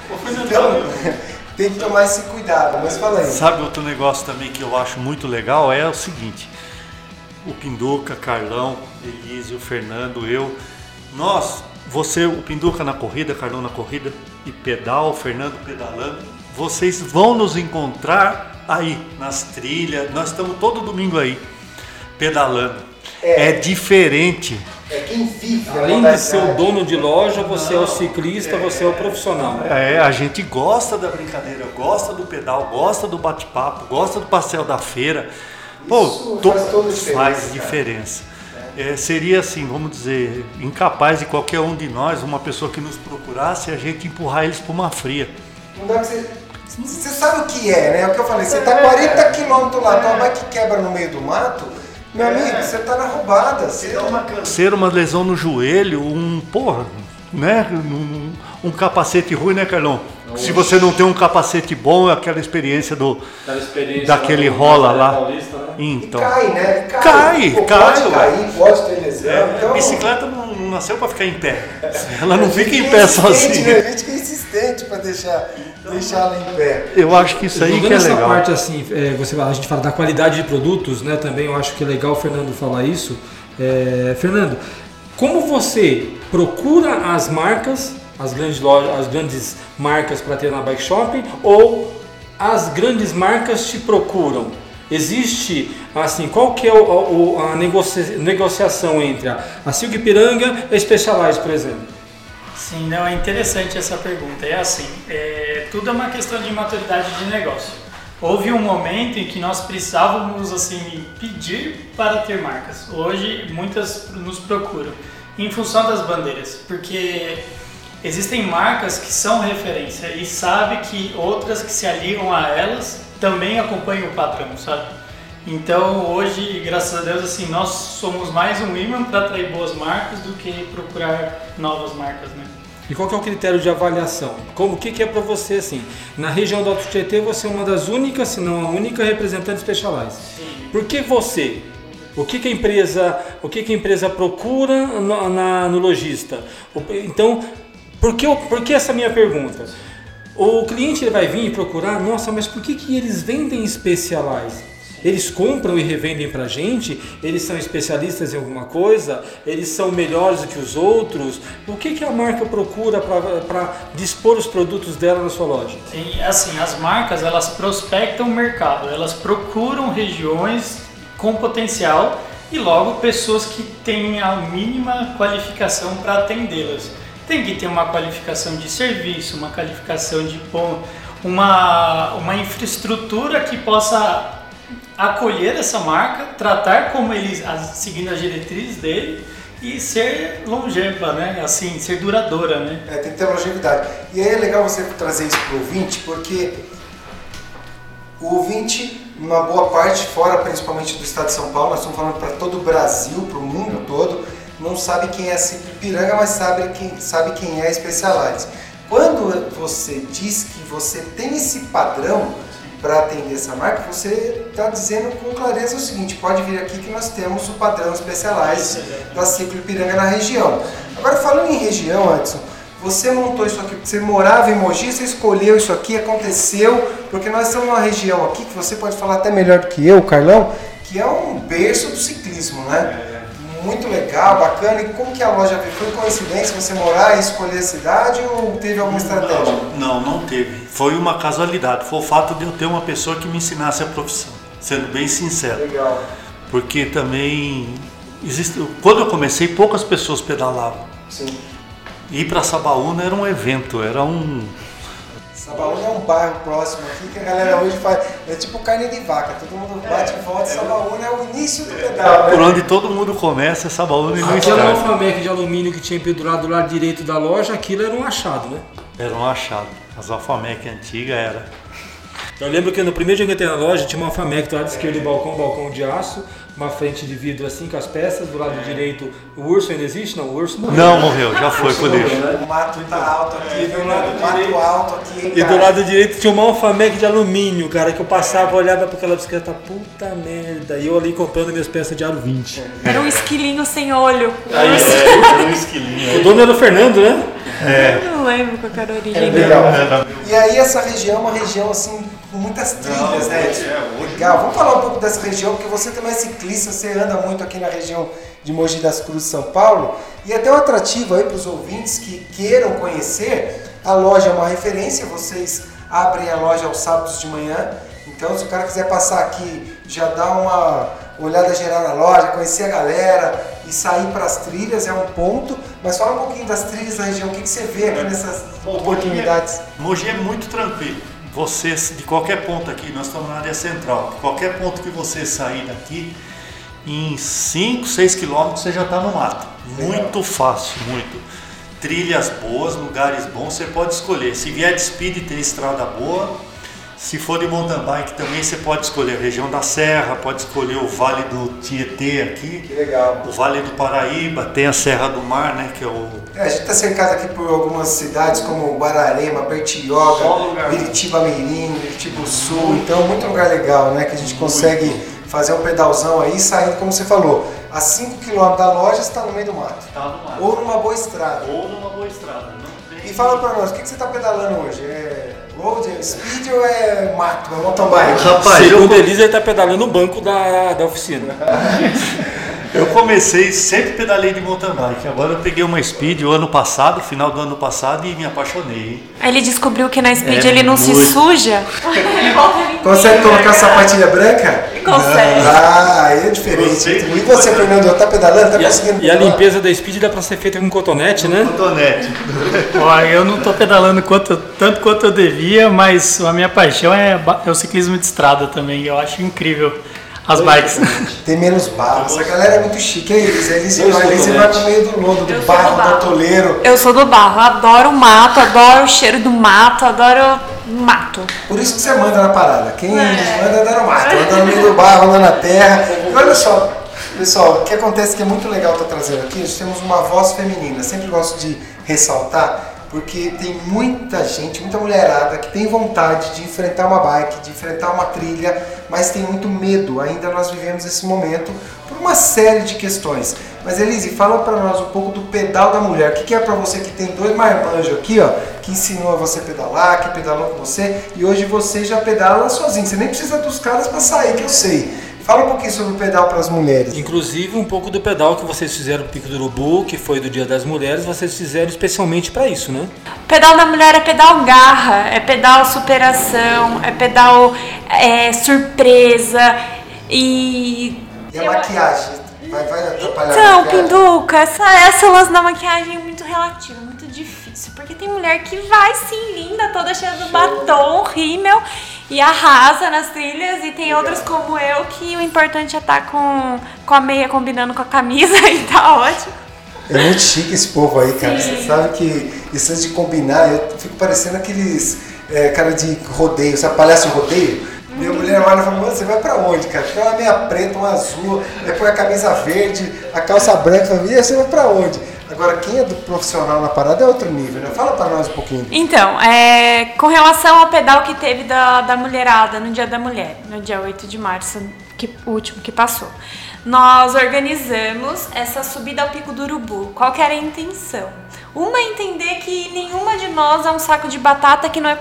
[SPEAKER 2] Então, tem que tomar esse cuidado. Mas fala aí.
[SPEAKER 3] Sabe outro negócio também que eu acho muito legal? É o seguinte: o Pinduca, Carlão, Elísio, Fernando, eu, nós, você, o Pinduca na corrida, Carlão na corrida e pedal, Fernando pedalando, vocês vão nos encontrar aí nas trilhas. Nós estamos todo domingo aí pedalando.
[SPEAKER 2] É.
[SPEAKER 3] É, diferente.
[SPEAKER 2] É quem vive
[SPEAKER 6] Além de ser o dono de loja, você é o ciclista, você é o profissional.
[SPEAKER 3] É, a gente gosta da brincadeira, gosta do pedal, gosta do bate-papo, gosta do passeio da feira. Pô,
[SPEAKER 2] Isso
[SPEAKER 3] to-
[SPEAKER 2] faz toda diferença,
[SPEAKER 3] faz diferença. É, seria assim, vamos dizer, incapaz de qualquer um de nós, uma pessoa que nos procurasse, a gente empurrar eles para uma fria.
[SPEAKER 2] Não dá pra você. Você sabe o que é, né? É o que eu falei. Você tá 40 km lá, tua bike quebra no meio do mato, meu amigo, você tá na roubada. Você dá uma
[SPEAKER 3] Ser uma lesão no joelho, um, porra, né? Um, um capacete ruim, né, Carlão? Se você não tem um capacete bom, é aquela experiência do daquele rola lá. Então,
[SPEAKER 2] Cai, né?
[SPEAKER 3] Cai,
[SPEAKER 2] Pô,
[SPEAKER 3] cai,
[SPEAKER 2] Pode
[SPEAKER 3] ué.
[SPEAKER 2] cair, pode ter lesão.
[SPEAKER 3] É,
[SPEAKER 2] então,
[SPEAKER 3] bicicleta não, não nasceu para ficar em pé. Ela não fica em pé sozinha.
[SPEAKER 2] Né? A gente que é insistente pra deixar, deixar ela em pé.
[SPEAKER 3] Eu acho que isso aí que é
[SPEAKER 6] essa
[SPEAKER 3] legal.
[SPEAKER 6] parte assim, é, você, a gente fala da qualidade de produtos, né? Também eu acho que é legal o Fernando falar isso. É, Fernando, como você procura as marcas, as grandes lojas, as grandes marcas para ter na bike shopping, ou as grandes marcas te procuram? Existe assim, qual que é o- o- a negocia- negociação entre a, a Silk Piranga e a Specialized, por exemplo?
[SPEAKER 4] Sim, não, é interessante essa pergunta. É assim, é, tudo é uma questão de maturidade de negócio. Houve um momento em que nós precisávamos assim pedir para ter marcas. Hoje muitas nos procuram em função das bandeiras, porque existem marcas que são referência e sabe que outras que se aliam a elas também acompanham o padrão, sabe? Então hoje, graças a Deus, assim, nós somos mais um imã para atrair boas marcas do que procurar novas marcas, né?
[SPEAKER 6] E qual que é o critério de avaliação? Como o que, que é para você assim? Na região do Alto Tietê você é uma das únicas, se não a única representante Specialized. Por que você? O que, que a empresa, o que, que a empresa procura no, na- no lojista? Então, por que, por que essa minha pergunta? O cliente ele vai vir e procurar, nossa, mas por que, que eles vendem Specialized? eles compram e revendem pra gente? Eles são especialistas em alguma coisa? Eles são melhores do que os outros? O que, que a marca procura para dispor os produtos dela na sua loja?
[SPEAKER 4] Sim, assim, as marcas elas prospectam o mercado, elas procuram regiões com potencial e logo pessoas que têm a mínima qualificação para atendê-las. Tem que ter uma qualificação de serviço, uma qualificação de ponto, uma, uma infraestrutura que possa acolher essa marca, tratar como eles, seguindo as diretrizes dele e ser longeva, né? Assim, ser duradoura, né?
[SPEAKER 2] É, tem que ter longevidade. E aí é legal você trazer isso para o ouvinte, porque o ouvinte, uma boa parte, fora principalmente do estado de São Paulo, nós estamos falando para todo o Brasil, para o mundo todo, não sabe quem é Cipiranga, mas sabe quem, sabe quem é Specialized. Quando você diz que você tem esse padrão para atender essa marca, você está dizendo com clareza o seguinte: pode vir aqui que nós temos o padrão Specialized da Ciclo Ipiranga na região. Agora, falando em região, Edson, você montou isso aqui, você morava em Mogi, você escolheu isso aqui, aconteceu, porque nós estamos numa região aqui que você pode falar até melhor do que eu, Carlão, que é um berço do ciclismo, né? Muito legal, bacana. E como que a loja veio? Foi coincidência você morar e escolher a cidade ou teve alguma estratégia?
[SPEAKER 3] Não, não, não teve. Foi uma casualidade. Foi o fato de eu ter uma pessoa que me ensinasse a profissão, sendo bem sincero.
[SPEAKER 2] Legal.
[SPEAKER 3] Porque também existe. Quando eu comecei, poucas pessoas pedalavam.
[SPEAKER 2] Sim.
[SPEAKER 3] Ir para Sabaúna era um evento, era um.
[SPEAKER 2] Sabaúna é um bairro próximo aqui que a galera hoje faz. É tipo carne de vaca, todo mundo bate e volta. Sabaúna é o início do pedal.
[SPEAKER 3] Por
[SPEAKER 2] né?
[SPEAKER 3] onde todo mundo começa é Sabaúna e
[SPEAKER 6] Aquela
[SPEAKER 3] estrada.
[SPEAKER 6] alfamec de alumínio que tinha pendurado do lado direito da loja, aquilo era um achado, né?
[SPEAKER 3] Era um achado. As Alfamec antigas era.
[SPEAKER 6] Eu lembro que no primeiro dia que eu entrei na loja tinha uma alfamec do lado esquerdo do balcão, balcão de aço, uma frente de vidro assim com as peças, do lado direito o urso ainda existe? Não, o urso morreu.
[SPEAKER 3] Não morreu, já foi pro lixo.
[SPEAKER 2] O mato tá alto aqui, viu? O mato alto aqui. hein,
[SPEAKER 6] E do lado direito tinha uma alfamec de alumínio, cara, que eu passava, olhava para aquela bicicleta, puta merda. E eu ali comprando minhas peças de aro 20.
[SPEAKER 5] Era um esquilinho sem olho.
[SPEAKER 3] Era um esquilinho.
[SPEAKER 6] O dono era o Fernando, né?
[SPEAKER 5] Eu não lembro qual era a origem.
[SPEAKER 2] Legal. E aí essa região é uma região assim com muitas trilhas, né?
[SPEAKER 3] hoje é, hoje-
[SPEAKER 2] Legal. Vamos falar um pouco dessa região, porque você também é ciclista, você anda muito aqui na região de Mogi das Cruzes, São Paulo. E até um atrativo aí para os ouvintes que queiram conhecer. A loja é uma referência, vocês abrem a loja aos sábados de manhã. Então, se o cara quiser passar aqui, já dá uma olhada geral na loja, conhecer a galera e sair para as trilhas é um ponto. Mas fala um pouquinho das trilhas da região, o que, que você vê aqui nessas oportunidades?
[SPEAKER 3] Mogi é muito tranquilo. Você, de qualquer ponto aqui, nós estamos na área central, qualquer ponto que você sair daqui, em 5, 6 quilômetros você já está no mato. Muito fácil, muito. Trilhas boas, lugares bons, você pode escolher. Se vier de speed, tem estrada boa. Se for de mountain bike também, você pode escolher a região da Serra, pode escolher o Vale do Tietê aqui.
[SPEAKER 2] Que legal.
[SPEAKER 3] O Vale do Paraíba, tem a Serra do Mar, né, que é o
[SPEAKER 2] É, a gente está cercado aqui por algumas cidades como Guararema, Bertioga. Biritiba Mirim, Biritiba Sul, então muito lugar legal, né? Que a gente consegue fazer um pedalzão aí saindo, como você falou, a 5 km da loja está no meio do mato.
[SPEAKER 3] Tá no mato.
[SPEAKER 2] Ou numa boa estrada.
[SPEAKER 3] ou numa boa estrada. Não tem...
[SPEAKER 2] E fala pra nós, o que, que você está pedalando hoje? É road, é speed ou é mato? É mountain bike?
[SPEAKER 3] Rapaz, eu,
[SPEAKER 6] Segundo Elisa, ele tá pedalando no banco da, da oficina.
[SPEAKER 3] eu comecei, sempre pedalei de mountain bike. Agora eu peguei uma speed o ano passado, final do ano passado, e me apaixonei. hein?
[SPEAKER 5] Aí ele descobriu que na speed
[SPEAKER 3] É
[SPEAKER 5] ele não se
[SPEAKER 3] muito.
[SPEAKER 5] suja.
[SPEAKER 2] Consegue colocar sapatilha branca?
[SPEAKER 5] Consegue.
[SPEAKER 2] Ah, aí é diferente.
[SPEAKER 3] Gostei
[SPEAKER 2] E
[SPEAKER 3] muito,
[SPEAKER 2] você? Fernando, tá pedalando? Tá
[SPEAKER 6] E a,
[SPEAKER 2] conseguindo
[SPEAKER 6] e a limpeza da speed dá pra ser feita com cotonete, né?
[SPEAKER 3] Cotonete.
[SPEAKER 4] Ó, eu não tô pedalando quanto- tanto quanto eu devia, mas a minha paixão é, é o ciclismo de estrada também. Eu acho incrível as bikes.
[SPEAKER 2] Tem menos barro. Essa galera é muito chique. É eles. Eles
[SPEAKER 6] Dois
[SPEAKER 2] vai, eles vai no meio do lodo,
[SPEAKER 5] Eu
[SPEAKER 2] do
[SPEAKER 5] sou do
[SPEAKER 2] barro, do
[SPEAKER 5] barro.
[SPEAKER 2] atoleiro.
[SPEAKER 5] Eu sou do barro, adoro o mato, adoro o cheiro do mato, adoro mato.
[SPEAKER 2] Por isso que você manda na parada. Quem
[SPEAKER 5] É.
[SPEAKER 2] manda anda no mato, anda no meio do barro, anda na terra. E olha só, pessoal, o que acontece que é muito legal estar trazendo aqui, nós temos uma voz feminina. Sempre gosto de ressaltar, porque tem muita gente, muita mulherada que tem vontade de enfrentar uma bike, de enfrentar uma trilha, mas tem muito medo. Ainda nós vivemos esse momento por uma série de questões. Mas Elise, fala para nós um pouco do pedal da mulher. O que que é para você que tem dois marmanjos aqui, ó, que ensinou a você pedalar, que pedalou com você, e hoje você já pedala sozinho. Você nem precisa dos caras para sair, que eu sei. Fala um pouquinho sobre o pedal para as mulheres.
[SPEAKER 6] Inclusive um pouco do pedal que vocês fizeram no Pico do Urubu, que foi do Dia das Mulheres, vocês fizeram especialmente para isso, né?
[SPEAKER 5] Pedal da mulher é pedal garra, é pedal superação, é pedal é, surpresa e.
[SPEAKER 2] E a maquiagem? Vai, vai atrapalhar a
[SPEAKER 5] Então? Pinduca, essa, essa lance da maquiagem é muito relativa, muito difícil. Porque tem mulher que vai sim, linda, toda cheia do batom, rímel e arrasa nas trilhas. E tem outras como eu que o importante é estar com, com a meia combinando com a camisa e tá ótimo.
[SPEAKER 2] É muito chique esse povo aí, cara.
[SPEAKER 5] Sim.
[SPEAKER 2] Você sabe que isso antes de combinar, eu fico parecendo aqueles é, cara de rodeio, sabe? Palhaço de rodeio. Minha mulher olha e fala, mano, você vai pra onde, cara? Tem uma meia preta, uma azul, depois a camisa verde, a calça branca, e você vai pra onde? Agora, quem é do profissional na parada é outro nível, né? Fala pra nós um pouquinho.
[SPEAKER 5] Então, é, com relação ao pedal que teve da, da mulherada no Dia da Mulher, no dia 8 de março, que, o último que passou, nós organizamos essa subida ao Pico do Urubu. Qual que era a intenção? Uma entender que nenhuma de nós é um saco de batata que não é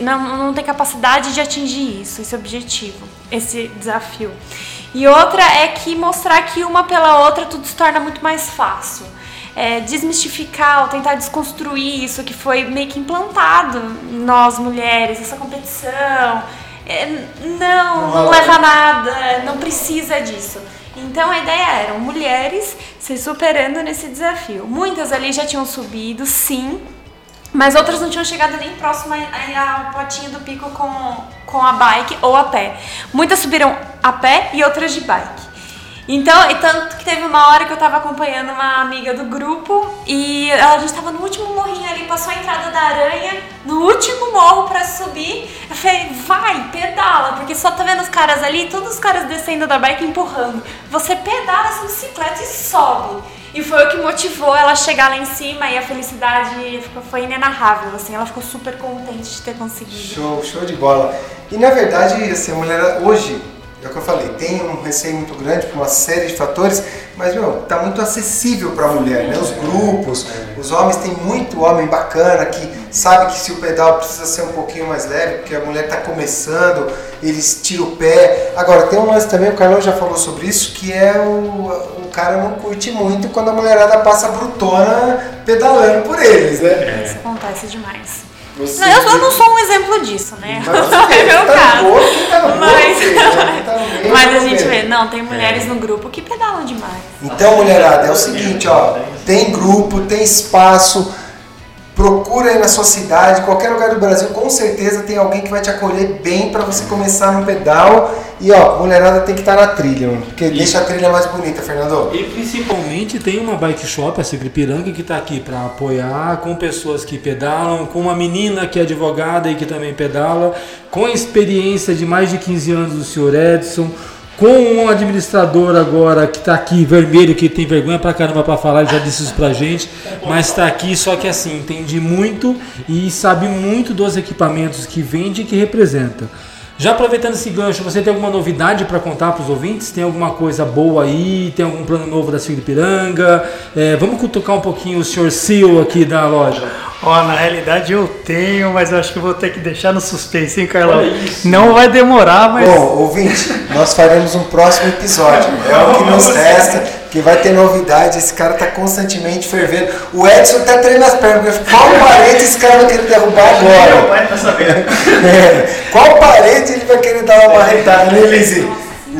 [SPEAKER 5] não, não tem capacidade de atingir isso, esse objetivo, esse desafio. E outra é que mostrar que uma pela outra tudo se torna muito mais fácil é, desmistificar ou tentar desconstruir isso que foi meio que implantado em nós mulheres, essa competição. É, não, não leva a nada, não precisa disso. Então a ideia era mulheres se superando nesse desafio. Muitas ali já tinham subido, sim, mas outras não tinham chegado nem próximo ao potinho do pico com, com a bike ou a pé. Muitas subiram a pé e outras de bike. Então, e tanto que teve uma hora que eu tava acompanhando uma amiga do grupo e a gente tava no último morrinho ali, passou a entrada da aranha, no último morro pra subir. Eu falei, vai, pedala, porque só tá vendo os caras ali, todos os caras descendo da bike empurrando. Você pedala essa bicicleta e sobe. E foi o que motivou ela a chegar lá em cima e a felicidade foi inenarrável, assim, ela ficou super contente de ter conseguido.
[SPEAKER 2] Show, show de bola. E na verdade, assim, a mulher hoje, é o que eu falei, tem um receio muito grande por uma série de fatores, mas meu, tá muito acessível para a mulher, né? Os grupos, os homens tem muito homem bacana que sabe que se o pedal precisa ser um pouquinho mais leve, porque a mulher tá começando, eles tiram o pé. Agora tem um lance também, o Carlão já falou sobre isso, que é o, o cara não curte muito quando a mulherada passa brutona pedalando por eles, né?
[SPEAKER 5] Isso acontece demais.
[SPEAKER 2] Você-
[SPEAKER 5] Não, eu, não sou um exemplo disso, né?
[SPEAKER 2] Mas você
[SPEAKER 5] é meu
[SPEAKER 2] tá
[SPEAKER 5] caso.
[SPEAKER 2] boa, tá boa,
[SPEAKER 5] Mas,
[SPEAKER 2] tá no meio,
[SPEAKER 5] mas
[SPEAKER 2] tá
[SPEAKER 5] a gente vê, não, tem mulheres no grupo que pedalam demais.
[SPEAKER 2] Então, mulherada, é o seguinte, ó, tem grupo, tem espaço, procura aí na sua cidade, qualquer lugar do Brasil, com certeza tem alguém que vai te acolher bem para você começar no pedal. E ó, mulherada tem que estar na trilha, porque deixa a trilha mais bonita, Fernando.
[SPEAKER 6] E principalmente tem uma bike shop, a Cigripiranga, que está aqui para apoiar, com pessoas que pedalam, com uma menina que é advogada e que também pedala, com a experiência de mais de 15 anos do senhor Edson, com um administrador agora que está aqui, vermelho, que tem vergonha pra caramba para falar, ele já disse isso pra gente, mas está aqui, só que assim, entende muito e sabe muito dos equipamentos que vende e que representa. Já aproveitando esse gancho, você tem alguma novidade para contar para os ouvintes? Tem alguma coisa boa aí? Tem algum plano novo da Siglo Piranga? É, vamos cutucar um pouquinho o senhor CEO aqui da loja.
[SPEAKER 4] Ó, na realidade eu tenho, mas eu acho que vou ter que deixar no suspense, hein, Carlão? Não vai demorar, mas.
[SPEAKER 2] Bom, ouvinte, nós faremos um próximo episódio. É o que nos resta, que vai ter novidade. Esse cara tá constantemente fervendo. O Edson tá treinando as pernas. Qual parede esse cara vai querer derrubar agora?
[SPEAKER 3] pai tá sabendo.
[SPEAKER 2] É, Qual parede ele vai querer dar uma marretada, né, Lizzy?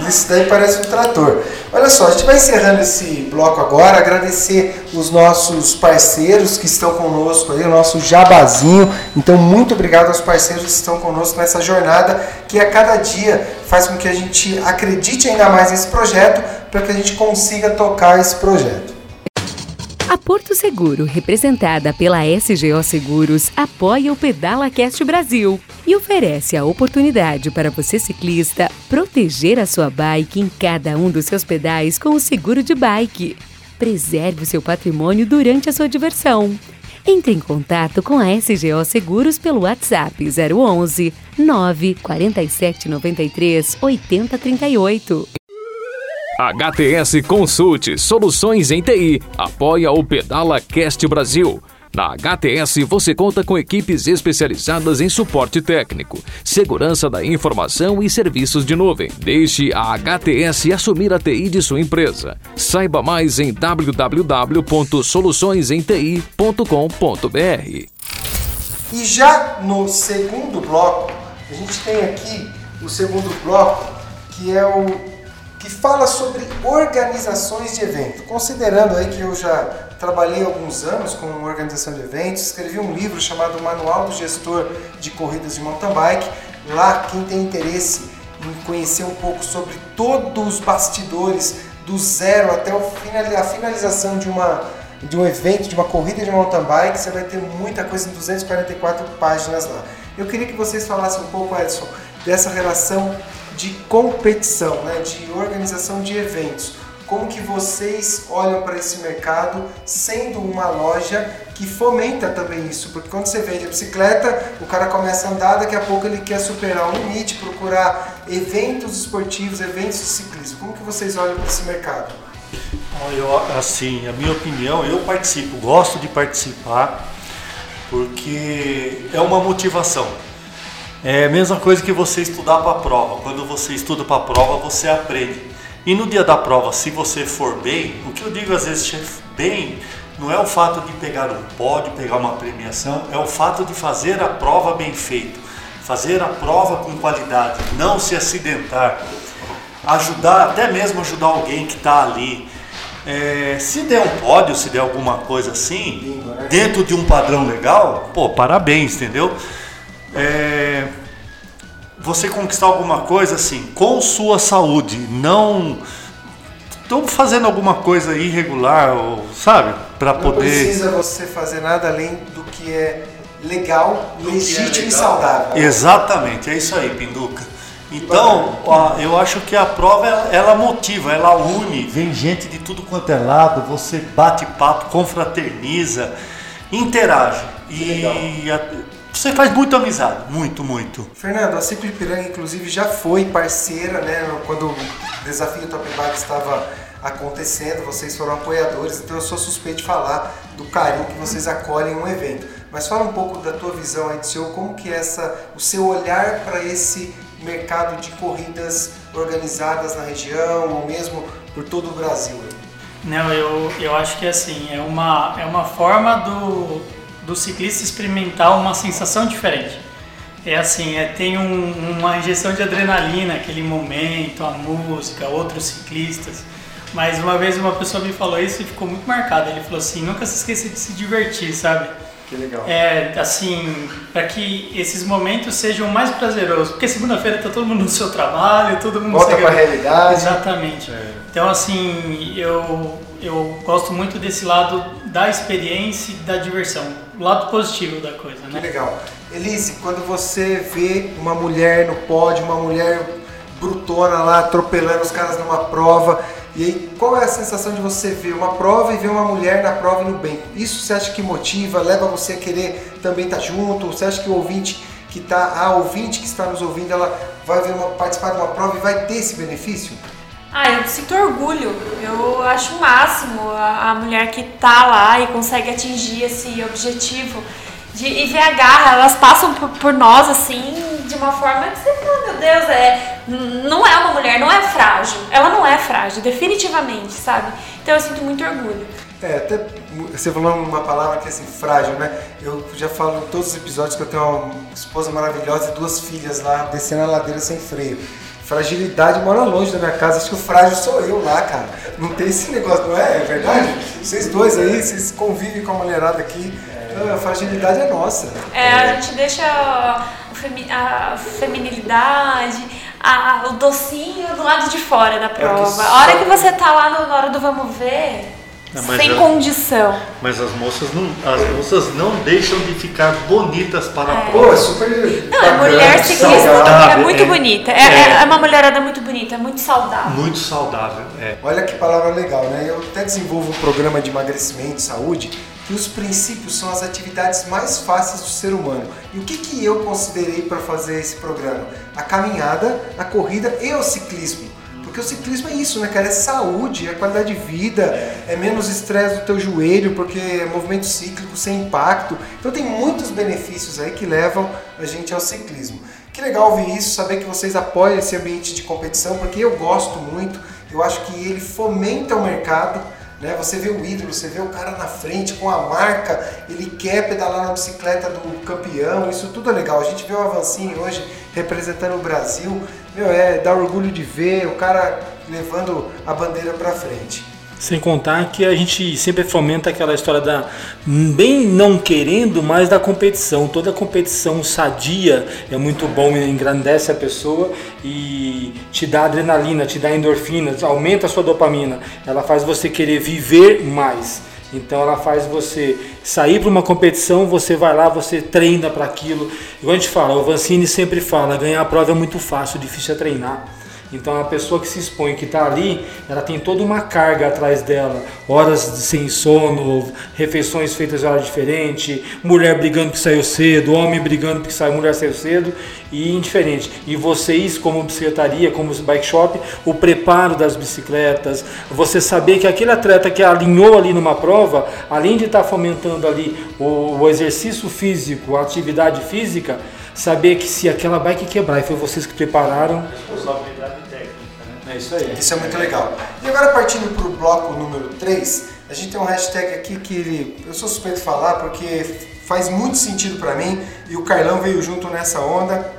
[SPEAKER 2] Isso daí parece um trator. Olha só, a gente vai encerrando esse bloco agora, agradecer os nossos parceiros que estão conosco aí, o nosso jabazinho. Então, muito obrigado aos parceiros que estão conosco nessa jornada, que a cada dia faz com que a gente acredite ainda mais nesse projeto, para que a gente consiga tocar esse projeto.
[SPEAKER 8] A Porto Seguro, representada pela SGO Seguros, apoia o Pedala Cast Brasil e oferece a oportunidade para você ciclista proteger a sua bike em cada um dos seus pedais com o seguro de bike. Preserve o seu patrimônio durante a sua diversão. Entre em contato com a SGO Seguros pelo WhatsApp 011 947 93 8038.
[SPEAKER 9] HTS Consulte Soluções em TI apoia o Pedala Cast Brasil. Na HTS você conta com equipes especializadas em suporte técnico, segurança da informação e serviços de nuvem. Deixe a HTS assumir a TI de sua empresa. Saiba mais em www.soluçõesenti.com.br.
[SPEAKER 2] E já no segundo bloco, a gente tem aqui o segundo bloco, que é o que fala sobre organizações de evento. Considerando aí que eu já trabalhei alguns anos com organização de eventos, escrevi um livro chamado Manual do Gestor de Corridas de Mountain Bike. Lá, quem tem interesse em conhecer um pouco sobre todos os bastidores do zero até a finalização de uma de um evento, de uma corrida de mountain bike, você vai ter muita coisa em 244 páginas lá. Eu queria que vocês falassem um pouco, Edson, dessa relação de competição, né, de organização de eventos. Como que vocês olham para esse mercado sendo uma loja que fomenta também isso? Porque quando você vende a bicicleta, o cara começa a andar, daqui a pouco ele quer superar o limite, procurar eventos esportivos, eventos de ciclismo. Como que vocês olham para esse mercado?
[SPEAKER 3] Eu, assim, a minha opinião, eu participo, gosto de participar, porque é uma motivação. É a mesma coisa que você estudar para a prova. Quando você estuda para a prova, você aprende. E no dia da prova, se você for bem, o que eu digo às vezes bem, não é o fato de pegar um pódio, pegar uma premiação, é o fato de fazer a prova bem feito, fazer a prova com qualidade, não se acidentar, ajudar, até mesmo ajudar alguém que está ali. É, se der um pódio, se der alguma coisa assim, dentro de um padrão legal, pô, parabéns, entendeu? É, você conquistar alguma coisa assim, com sua saúde, não estão fazendo alguma coisa irregular, ou, sabe, para poder. Não
[SPEAKER 2] precisa você fazer nada além do que é legal, legítimo é legal. e saudável.
[SPEAKER 3] Exatamente, é isso aí, Pinduca. Então, eu acho que a prova ela motiva, ela une, vem gente de tudo quanto é lado, você bate papo, confraterniza, interage. E você faz muito amizade, muito, muito.
[SPEAKER 2] Fernando, a Ciclo Ipiranga, inclusive, já foi parceira, né? Quando o desafio Top Bike estava acontecendo, vocês foram apoiadores, então eu sou suspeito de falar do carinho que vocês acolhem um evento. Mas fala um pouco da tua visão aí, seu, como que é essa, o seu olhar para esse mercado de corridas organizadas na região ou mesmo por todo o Brasil?
[SPEAKER 4] Não, eu, eu acho que assim, é uma, é uma forma do, do ciclista experimentar uma sensação diferente. É assim, é, tem um, uma injeção de adrenalina, aquele momento, a música, outros ciclistas. Mas uma vez uma pessoa me falou isso e ficou muito marcado. Ele falou assim: nunca se esqueça de se divertir, sabe?
[SPEAKER 2] Que legal.
[SPEAKER 4] É, assim, para que esses momentos sejam mais prazerosos. Porque segunda-feira tá todo mundo no seu trabalho, todo mundo.
[SPEAKER 2] Volta para a realidade.
[SPEAKER 4] Exatamente. É. Então, assim, eu, eu gosto muito desse lado da experiência e da diversão. O lado positivo da coisa, né?
[SPEAKER 2] Que legal. Elise, quando você vê uma mulher no pódio, uma mulher brutona lá atropelando os caras numa prova, e aí, qual é a sensação de você ver uma prova e ver uma mulher na prova e no bem? Isso você acha que motiva, leva você a querer também estar tá junto? Você acha que o ouvinte que está, a ouvinte que está nos ouvindo, ela vai ver uma, participar de uma prova e vai ter esse benefício?
[SPEAKER 5] Ah, eu sinto orgulho. Eu acho o máximo a, a mulher que tá lá e consegue atingir esse objetivo. De, e ver a garra, elas passam por, por, nós assim, de uma forma que você fala, meu Deus, é, não é uma mulher, não é frágil. Ela não é frágil, definitivamente, sabe? Então eu sinto muito orgulho.
[SPEAKER 2] É, até você falou uma palavra que é assim, frágil, né? Eu já falo em todos os episódios que eu tenho uma esposa maravilhosa e duas filhas lá descendo a ladeira sem freio. Fragilidade mora longe da minha casa, acho que o frágil sou eu lá, cara. Não tem esse negócio, não é? É verdade? Vocês dois aí, vocês convivem com a mulherada aqui. É. A fragilidade é nossa.
[SPEAKER 5] É, a gente deixa a, feminilidade, a, o docinho do lado de fora da é prova. a hora que você tá lá na hora do vamos ver, sem condição.
[SPEAKER 3] Mas as moças não, as moças não deixam de ficar bonitas para é. a
[SPEAKER 2] prova. Pô, é super. Não,
[SPEAKER 5] a mulher ciclista é muito é, bonita. É, é, é, uma mulherada muito bonita, é muito saudável.
[SPEAKER 3] Muito saudável, é.
[SPEAKER 2] Olha que palavra legal, né? Eu até desenvolvo um programa de emagrecimento e saúde que os princípios são as atividades mais fáceis do ser humano. E o que, que eu considerei para fazer esse programa? A caminhada, a corrida e o ciclismo Porque o ciclismo é isso, né, cara? É saúde, é qualidade de vida, é menos estresse do teu joelho, porque é movimento cíclico sem impacto. Então tem muitos benefícios aí que levam a gente ao ciclismo. Que legal ouvir isso, saber que vocês apoiam esse ambiente de competição, porque eu gosto muito, eu acho que ele fomenta o mercado né? Você vê o ídolo, você vê o cara na frente com a marca, ele quer pedalar na bicicleta do campeão, isso tudo é legal. A gente vê o Avancini hoje representando o Brasil, meu, é dá orgulho de ver o cara levando a bandeira para frente.
[SPEAKER 6] Sem contar que a gente sempre fomenta aquela história da bem não querendo, mas da competição. Toda competição sadia é muito bom, engrandece a pessoa e te dá adrenalina, te dá endorfinas, aumenta a sua dopamina. Ela faz você querer viver mais. Então ela faz você sair para uma competição, você vai lá, você treina para aquilo. Igual a gente fala, o Vancini sempre fala, ganhar a prova é muito fácil, difícil é treinar. Então a pessoa que se expõe, que está ali, ela tem toda uma carga atrás dela, horas sem sono, refeições feitas a hora diferente, mulher brigando que saiu cedo, homem brigando que saiu, mulher saiu cedo e indiferente. E vocês, como bicicletaria, como bike shop, o preparo das bicicletas, você saber que aquele atleta que alinhou ali numa prova, além de estar tá fomentando ali o, o exercício físico, a atividade física, saber que se aquela bike quebrar e foi vocês que prepararam. É isso aí.
[SPEAKER 2] Isso é muito legal. E agora partindo para o bloco número 3, a gente tem um hashtag aqui que eu sou suspeito de falar porque faz muito sentido para mim e o Carlão veio junto nessa onda,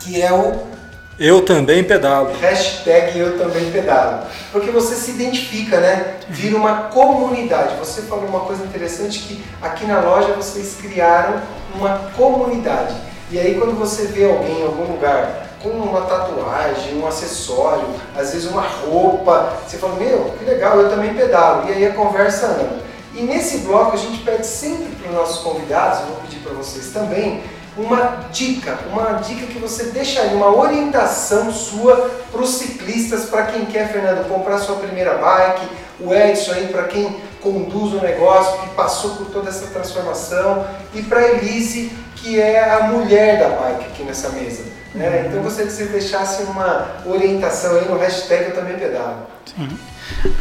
[SPEAKER 2] que é o
[SPEAKER 6] eu também pedalo.
[SPEAKER 2] Hashtag eu também pedalo. Porque você se identifica, né? Vira uma comunidade. Você falou uma coisa interessante que aqui na loja vocês criaram uma comunidade. E aí quando você vê alguém em algum lugar com uma tatuagem, um acessório, às vezes uma roupa, você fala, meu, que legal, eu também pedalo. E aí a conversa anda. E nesse bloco a gente pede sempre para os nossos convidados, vou pedir para vocês também, uma dica, uma dica que você deixaria, uma orientação sua para os ciclistas, para quem quer, Fernando, comprar sua primeira bike, o Edson aí para quem conduz o negócio, que passou por toda essa transformação, e para Elise, que é a mulher da bike aqui nessa mesa. Né? Então eu gostaria que você deixasse uma orientação aí no hashtag Eu Também Pedalo.
[SPEAKER 4] Sim.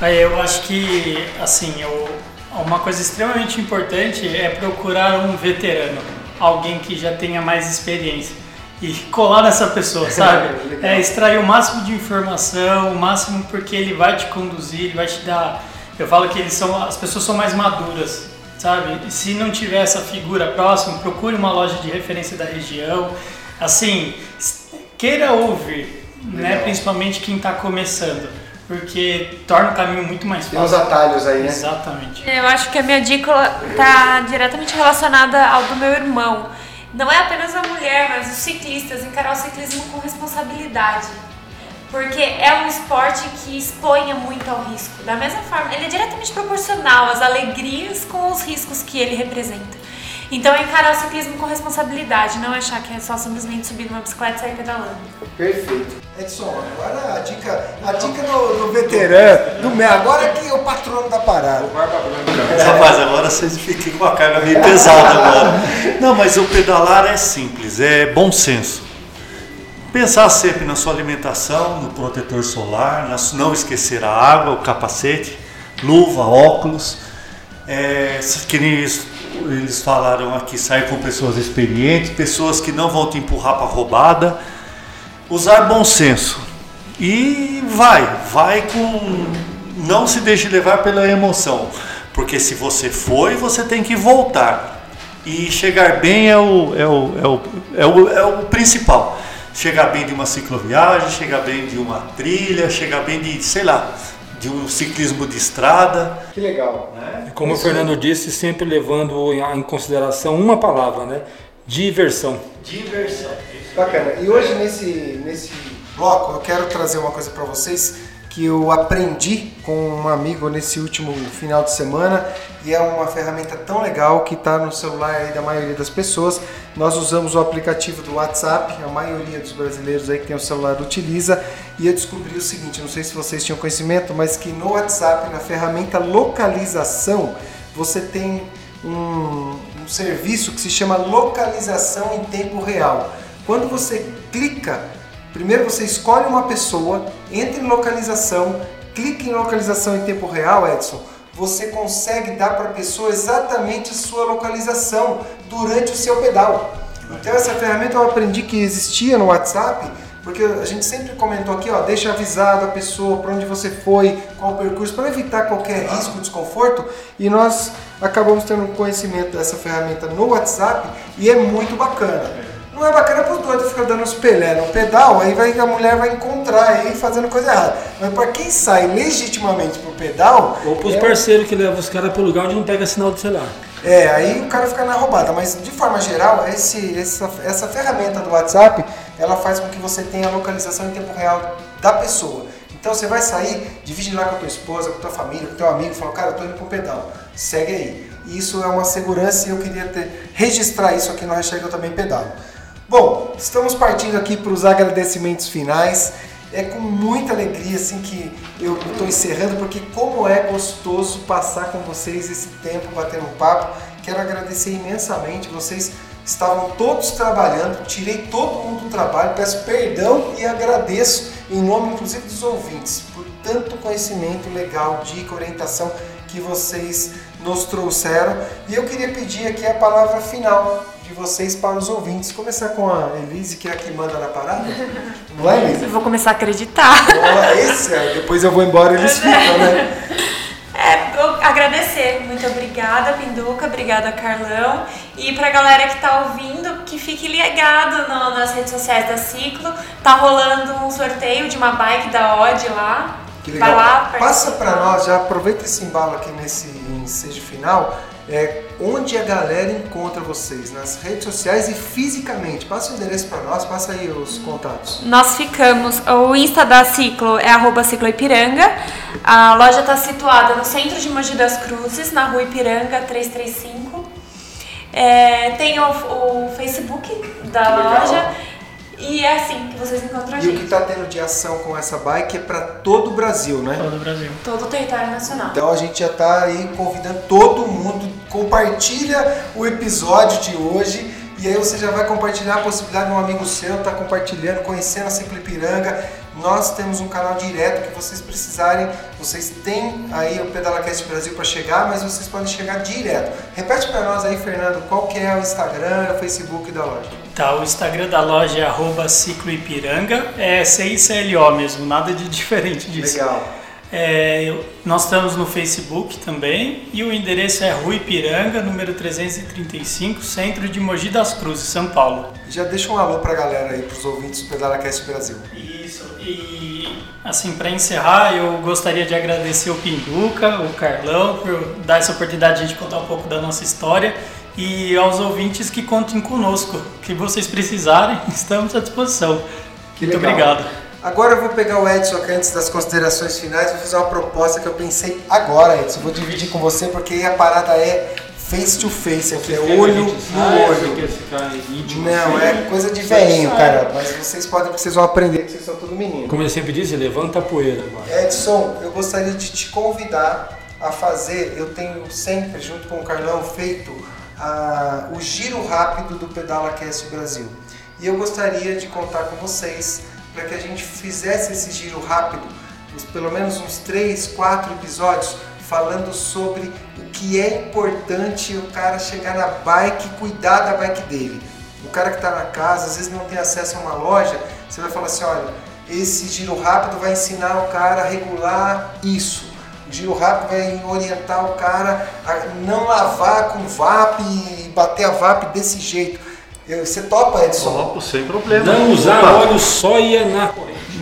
[SPEAKER 4] Aí eu acho que, assim, eu, uma coisa extremamente importante é procurar um veterano, alguém que já tenha mais experiência e colar nessa pessoa, sabe? é extrair o máximo de informação, o máximo porque ele vai te conduzir, ele vai te dar. Eu falo que eles são, as pessoas são mais maduras, sabe? E se não tiver essa figura próxima, procure uma loja de referência da região. Assim, queira ouvir, né? Principalmente quem está começando. Porque torna o caminho muito mais fácil.
[SPEAKER 2] Tem uns atalhos aí, né?
[SPEAKER 4] Exatamente.
[SPEAKER 5] Eu acho que a minha dica está diretamente relacionada ao do meu irmão. Não é apenas a mulher, mas os ciclistas encarar o ciclismo com responsabilidade. Porque é um esporte que exponha muito ao risco. Da mesma forma, ele é diretamente proporcional às alegrias com os riscos que ele representa. Então é encarar o ciclismo com responsabilidade, não achar que é só simplesmente subir numa bicicleta e sair pedalando.
[SPEAKER 2] Perfeito. Edson, agora a dica, a dica do, do veterano, do meu, agora que é o patrono da parada.
[SPEAKER 3] Rapaz, agora vocês ficam com a carga meio pesada agora. Não, mas o pedalar é simples, é bom senso. Pensar sempre na sua alimentação, no protetor solar, não esquecer a água, o capacete, luva, óculos. É, que nem isso, eles falaram aqui, sair com pessoas experientes, pessoas que não vão te empurrar para roubada. Usar bom senso. E vai, vai com. Não se deixe levar pela emoção. Porque se você foi, você tem que voltar. E chegar bem é o, é o, é o, é o, é o principal. Chegar bem de uma cicloviagem, chegar bem de uma trilha, chegar bem de, sei lá, de um ciclismo de estrada.
[SPEAKER 2] Que legal.
[SPEAKER 6] Né? Como Isso o Fernando disse, sempre levando em consideração uma palavra, né? Diversão.
[SPEAKER 3] Diversão.
[SPEAKER 2] Bacana. E hoje nesse, nesse bloco eu quero trazer uma coisa para vocês que eu aprendi com um amigo nesse último final de semana e é uma ferramenta tão legal que está no celular da maioria das pessoas. Nós usamos o aplicativo do WhatsApp, a maioria dos brasileiros aí que tem o celular utiliza e eu descobri o seguinte, não sei se vocês tinham conhecimento, mas que no WhatsApp, na ferramenta localização, você tem um, um serviço que se chama localização em tempo real. Quando você clica Primeiro você escolhe uma pessoa, entra em localização, clique em localização em tempo real, Edson. Você consegue dar para a pessoa exatamente a sua localização durante o seu pedal. Então essa ferramenta eu aprendi que existia no WhatsApp, porque a gente sempre comentou aqui, ó, deixa avisado a pessoa para onde você foi, qual o percurso, para evitar qualquer risco, desconforto. E nós acabamos tendo conhecimento dessa ferramenta no WhatsApp e é muito bacana. Não é bacana para os ficar dando os pelé no pedal, aí vai, a mulher vai encontrar aí fazendo coisa errada. Mas para quem sai legitimamente pro pedal.
[SPEAKER 6] Ou pros
[SPEAKER 2] é...
[SPEAKER 6] parceiros que levam os caras pro lugar onde não pega sinal do celular.
[SPEAKER 2] É, aí o cara fica na roubada. Mas de forma geral, esse, essa, essa ferramenta do WhatsApp ela faz com que você tenha a localização em tempo real da pessoa. Então você vai sair, divide lá com a tua esposa, com a tua família, com o teu amigo, fala, cara, eu tô indo pro pedal. Segue aí. Isso é uma segurança e eu queria ter, registrar isso aqui no hashtag Eu Também Pedalo. Bom, estamos partindo aqui para os agradecimentos finais. É com muita alegria assim que eu estou encerrando, porque como é gostoso passar com vocês esse tempo batendo um papo. Quero agradecer imensamente. Vocês estavam todos trabalhando, tirei todo mundo do trabalho, peço perdão e agradeço em nome inclusive dos ouvintes por tanto conhecimento legal, dica, orientação que vocês nos trouxeram. E eu queria pedir aqui a palavra final de vocês para os ouvintes. Começar com a Elise, que é a que manda na parada. Não é, Elise?
[SPEAKER 5] Eu vou começar a acreditar.
[SPEAKER 2] esse, é, depois eu vou embora e eles ficam, né?
[SPEAKER 5] É, agradecer. Muito obrigada, Pinduca. Obrigada, Carlão. E pra galera que tá ouvindo, que fique ligado no, nas redes sociais da Ciclo. Tá rolando um sorteio de uma bike da Odd lá.
[SPEAKER 2] Que legal. Vai lá, Passa para nós, já aproveita esse embalo aqui nesse ensejo final é, onde a galera encontra vocês? Nas redes sociais e fisicamente. Passa o endereço para nós, passa aí os contatos.
[SPEAKER 5] Nós ficamos, o Insta da Ciclo é arroba Ciclo Ipiranga. A loja está situada no centro de Mogi das Cruzes, na rua Ipiranga 335. É, tem o, o Facebook da loja. E é assim que vocês encontram a gente.
[SPEAKER 2] E o que está tendo de ação com essa bike é para todo o Brasil, né?
[SPEAKER 4] Todo o Brasil.
[SPEAKER 5] Todo o território nacional.
[SPEAKER 2] Então a gente já está aí convidando todo mundo, compartilha o episódio de hoje e aí você já vai compartilhar a possibilidade de um amigo seu estar tá compartilhando, conhecendo a Ciclo Ipiranga. Nós temos um canal direto que vocês precisarem. Vocês têm aí o PedalaCast Brasil para chegar, mas vocês podem chegar direto. Repete para nós aí, Fernando, qual que é o Instagram, o Facebook da loja?
[SPEAKER 4] Tá, o Instagram da loja é arroba cicloipiranga, é C-I-C-L-O mesmo, nada de diferente disso.
[SPEAKER 2] Legal.
[SPEAKER 4] É, nós estamos no Facebook também e o endereço é Rua Ipiranga, número 335, centro de Mogi das Cruzes, São Paulo.
[SPEAKER 2] Já deixa um alô para a galera aí, para os ouvintes do PedalaCast Brasil.
[SPEAKER 4] Isso, e assim, para encerrar, eu gostaria de agradecer o Pinduca, o Carlão, por dar essa oportunidade de a gente contar um pouco da nossa história e aos ouvintes que contem conosco. que vocês precisarem, estamos à disposição.
[SPEAKER 2] Que
[SPEAKER 4] Muito
[SPEAKER 2] legal.
[SPEAKER 4] obrigado.
[SPEAKER 2] Agora eu vou pegar o Edson aqui antes das considerações finais, vou fazer uma proposta que eu pensei agora, Edson. Vou dividir com você porque a parada é face to face, aqui é olho no olho. Não, é coisa de velhinho, cara. Mas vocês podem, vocês vão aprender que vocês são tudo menino.
[SPEAKER 6] Como eu sempre disse, levanta a poeira.
[SPEAKER 2] Edson, eu gostaria de te convidar a fazer, eu tenho sempre, junto com o Carlão, feito a, o giro rápido do Pedala Cast Brasil. E eu gostaria de contar com vocês para que a gente fizesse esse giro rápido, pelo menos uns 3, 4 episódios, falando sobre o que é importante o cara chegar na bike e cuidar da bike dele. O cara que está na casa, às vezes não tem acesso a uma loja, você vai falar assim, olha, esse giro rápido vai ensinar o cara a regular isso. O giro rápido vai orientar o cara a não lavar com VAP e bater a VAP desse jeito. Você topa, Edson?
[SPEAKER 3] Topo, sem problema.
[SPEAKER 6] Não usar
[SPEAKER 3] Opa.
[SPEAKER 6] óleo só ia na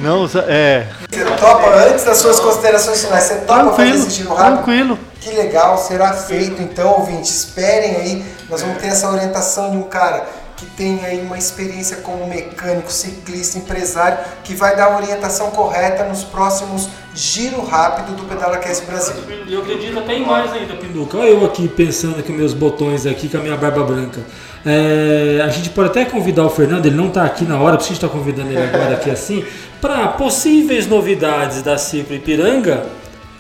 [SPEAKER 3] Não usa, é.
[SPEAKER 2] Você topa, antes das suas considerações finais, você topa fazer
[SPEAKER 3] Tranquilo,
[SPEAKER 2] esse giro rápido?
[SPEAKER 3] tranquilo.
[SPEAKER 2] Que legal, será feito então, ouvinte. Esperem aí, nós vamos ter essa orientação de um cara que tem aí uma experiência como mecânico, ciclista, empresário, que vai dar a orientação correta nos próximos giro rápido do Pedala Cast Brasil.
[SPEAKER 6] Eu acredito até em mais ainda, Pinduca. Olha eu aqui pensando com meus botões aqui, com a minha barba branca. É, a gente pode até convidar o Fernando, ele não está aqui na hora, preciso estar convidando ele agora aqui assim, para possíveis novidades da Ciclo Ipiranga,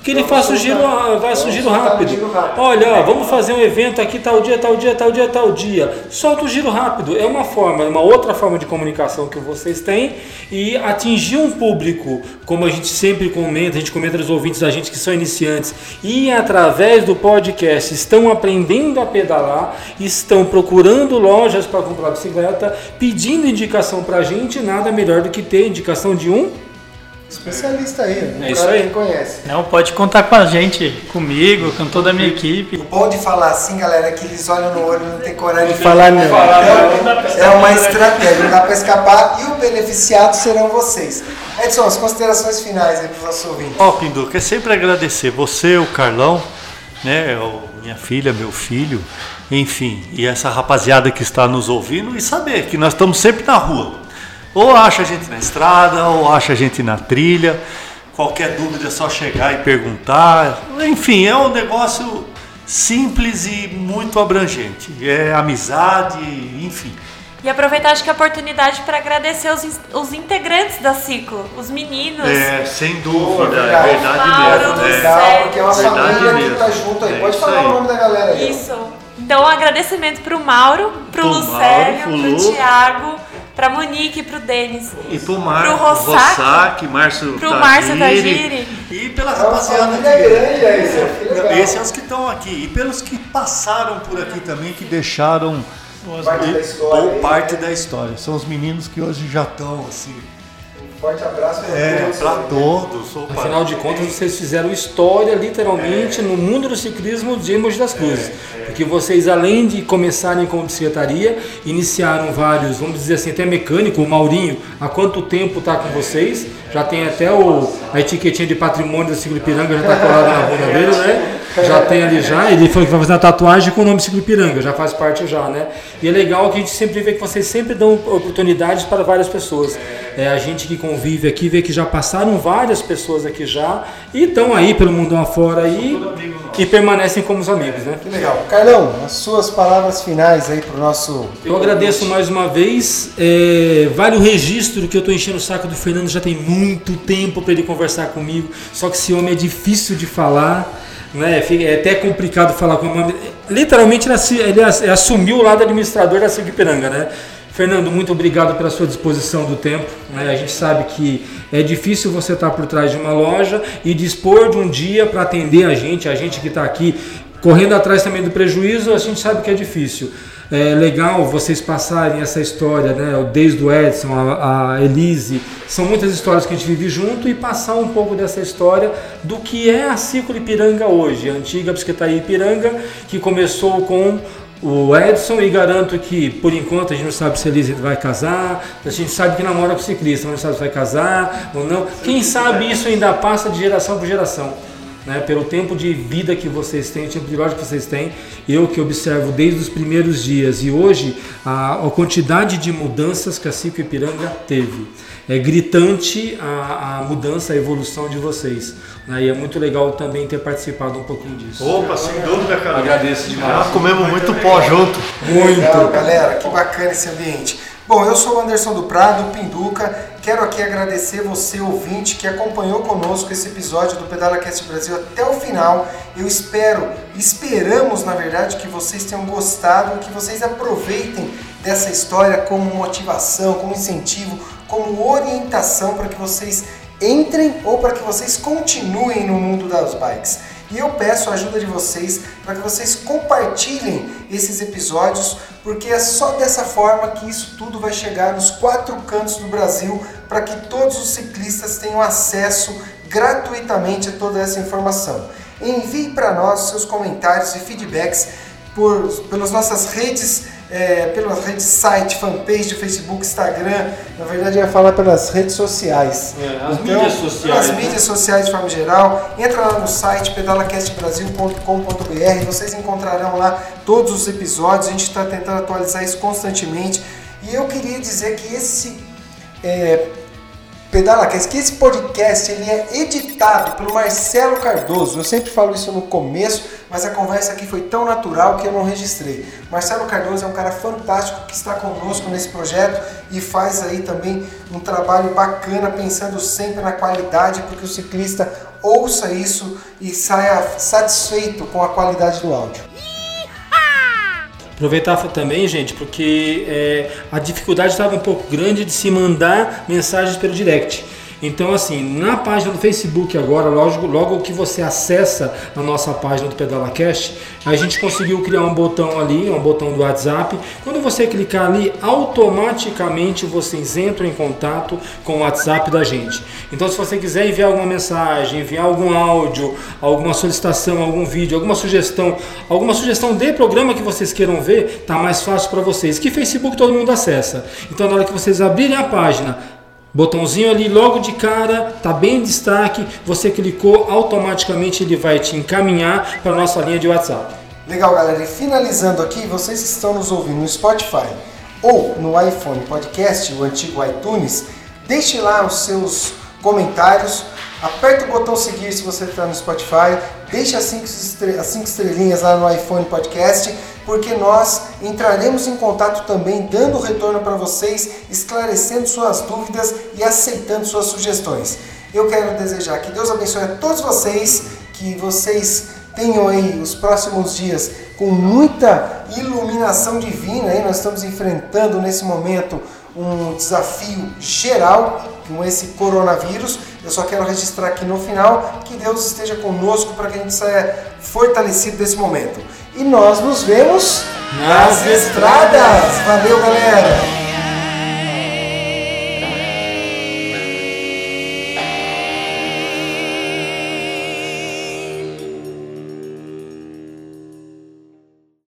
[SPEAKER 6] que ele faça o giro, vai o giro rápido. Olha, vamos fazer um evento aqui tal dia, tal dia, tal dia, tal dia. Solta o giro rápido. É uma forma, é uma outra forma de comunicação que vocês têm e atingir um público, como a gente sempre comenta, a gente comenta nos ouvintes da gente que são iniciantes e através do podcast estão aprendendo a pedalar, estão procurando lojas para comprar bicicleta, pedindo indicação para a gente, nada melhor do que ter indicação de um
[SPEAKER 2] Especialista aí,
[SPEAKER 6] um é isso aí.
[SPEAKER 2] conhece.
[SPEAKER 4] Não, pode contar com a gente, comigo, com toda a minha equipe.
[SPEAKER 2] O bom de falar assim, galera, é que eles olham no olho e não tem coragem de falar não. É, é uma estratégia, não dá para escapar e o beneficiado serão vocês. Edson, as considerações finais aí para os nossos ouvintes.
[SPEAKER 3] Ó, oh, Pinduca, é sempre agradecer você, o Carlão, né, minha filha, meu filho, enfim, e essa rapaziada que está nos ouvindo e saber que nós estamos sempre na rua. Ou acha a gente na estrada, ou acha a gente na trilha. Qualquer dúvida é só chegar e perguntar. Enfim, é um negócio simples e muito abrangente. É amizade, enfim.
[SPEAKER 5] E aproveitar acho que a oportunidade para agradecer os, os integrantes da Ciclo, os meninos.
[SPEAKER 3] É, sem dúvida, é verdade
[SPEAKER 5] Mauro,
[SPEAKER 3] mesmo.
[SPEAKER 2] É. Legal, porque é uma verdade família mesmo. que tá junto aí. É Pode falar aí. o nome da galera aí.
[SPEAKER 5] Isso. Então, um agradecimento para o Mauro, para o Lucélio, para o Thiago Pra Monique, pro Denis.
[SPEAKER 3] E pro Marco, pro Rossac, Márcio
[SPEAKER 5] pro Márcio Tagiri.
[SPEAKER 3] E pela rapaziada
[SPEAKER 2] que... É.
[SPEAKER 3] Esses são os que estão aqui. E pelos que passaram por aqui também, que deixaram
[SPEAKER 2] parte, da história,
[SPEAKER 3] ou parte da história. São os meninos que hoje já estão assim
[SPEAKER 2] Forte abraço para
[SPEAKER 3] é. Para todos.
[SPEAKER 6] Afinal de contas, vocês fizeram história, literalmente, é. no mundo do ciclismo de Emoji das Cruzes. É. Porque vocês, além de começarem com bicicletaria, iniciaram vários, vamos dizer assim, até mecânico. O Maurinho, há quanto tempo está com vocês? Já tem até o, a etiquetinha de patrimônio da Ciclo Ipiranga, já está colada na bunda dele, né? Já tem ali já. Ele falou que vai fazer uma tatuagem com o nome Ciclo Ipiranga, já faz parte já, né? E é legal que a gente sempre vê que vocês sempre dão oportunidades para várias pessoas. É, a gente que convive aqui vê que já passaram várias pessoas aqui já e estão aí pelo mundo afora aí e permanecem como os amigos, né?
[SPEAKER 2] Que legal. Carlão, as suas palavras finais aí para o nosso.
[SPEAKER 6] Eu agradeço mais uma vez. É, vale o registro que eu estou enchendo o saco do Fernando já tem muito tempo para ele conversar comigo. Só que esse homem é difícil de falar. Né? É até complicado falar com ele. Literalmente ele assumiu o lado administrador da Piranga, né? Fernando, muito obrigado pela sua disposição do tempo. Né? A gente sabe que é difícil você estar por trás de uma loja e dispor de um dia para atender a gente, a gente que está aqui correndo atrás também do prejuízo, a gente sabe que é difícil. É legal vocês passarem essa história, né? desde o Edson, a, a Elise, são muitas histórias que a gente vive junto e passar um pouco dessa história do que é a Ciclo Ipiranga hoje, a antiga Bicicletaria Ipiranga, que começou com o Edson e garanto que, por enquanto, a gente não sabe se a Elise vai casar, a gente sabe que namora com ciclista, mas não sabe se vai casar ou não. Quem sabe isso ainda passa de geração por geração. Né, pelo tempo de vida que vocês têm, o tempo de loja que vocês têm, eu que observo desde os primeiros dias e hoje a, a quantidade de mudanças que a Cico Ipiranga teve. É gritante a, a mudança, a evolução de vocês. Né? E é muito legal também ter participado um pouquinho disso.
[SPEAKER 3] Opa, sem dúvida, cara.
[SPEAKER 6] Agradeço demais.
[SPEAKER 3] Já comemos muito pó junto.
[SPEAKER 2] Muito. Legal, galera, que bacana esse ambiente. Bom, eu sou o Anderson do Prado, Pinduca. Quero aqui agradecer você, ouvinte, que acompanhou conosco esse episódio do Pedala Cast Brasil até o final. Eu espero, esperamos na verdade, que vocês tenham gostado, que vocês aproveitem dessa história como motivação, como incentivo, como orientação para que vocês entrem ou para que vocês continuem no mundo das bikes. E eu peço a ajuda de vocês para que vocês compartilhem esses episódios, porque é só dessa forma que isso tudo vai chegar nos quatro cantos do Brasil para que todos os ciclistas tenham acesso gratuitamente a toda essa informação. Envie para nós seus comentários e feedbacks por, pelas nossas redes é, pelas redes site, fanpage, Facebook, Instagram. Na verdade, ia falar pelas redes sociais.
[SPEAKER 6] É, as então, mídias sociais.
[SPEAKER 2] As né? mídias sociais de forma geral. Entra lá no site pedalacastbrasil.com.br. Vocês encontrarão lá todos os episódios. A gente está tentando atualizar isso constantemente. E eu queria dizer que esse. É, PedalaCast, que esse podcast ele é editado pelo Marcelo Cardoso. Eu sempre falo isso no começo, mas a conversa aqui foi tão natural que eu não registrei. Marcelo Cardoso é um cara fantástico que está conosco nesse projeto e faz aí também um trabalho bacana, pensando sempre na qualidade, porque o ciclista ouça isso e saia satisfeito com a qualidade do áudio.
[SPEAKER 6] Aproveitar também, gente, porque é, a dificuldade estava um pouco grande de se mandar mensagens pelo direct. Então, assim, na página do Facebook agora, logo, logo que você acessa a nossa página do PedalaCast, a gente conseguiu criar um botão ali, um botão do WhatsApp. Quando você clicar ali, automaticamente vocês entram em contato com o WhatsApp da gente. Então, se você quiser enviar alguma mensagem, enviar algum áudio, alguma solicitação, algum vídeo, alguma sugestão, alguma sugestão de programa que vocês queiram ver, tá mais fácil para vocês. Que Facebook todo mundo acessa. Então, na hora que vocês abrirem a página, Botãozinho ali logo de cara, tá bem em destaque, você clicou, automaticamente ele vai te encaminhar para nossa linha de WhatsApp.
[SPEAKER 2] Legal, galera. E finalizando aqui, vocês que estão nos ouvindo no Spotify ou no iPhone Podcast, o antigo iTunes, deixe lá os seus comentários, aperta o botão seguir se você está no Spotify, deixe as 5 estrelinhas lá no iPhone Podcast porque nós entraremos em contato também, dando retorno para vocês, esclarecendo suas dúvidas e aceitando suas sugestões. Eu quero desejar que Deus abençoe a todos vocês, que vocês tenham aí os próximos dias com muita iluminação divina. Aí nós estamos enfrentando nesse momento um desafio geral com esse coronavírus. Eu só quero registrar aqui no final que Deus esteja conosco para que a gente saia fortalecido desse momento. E nós nos vemos nas estradas. Valeu, galera!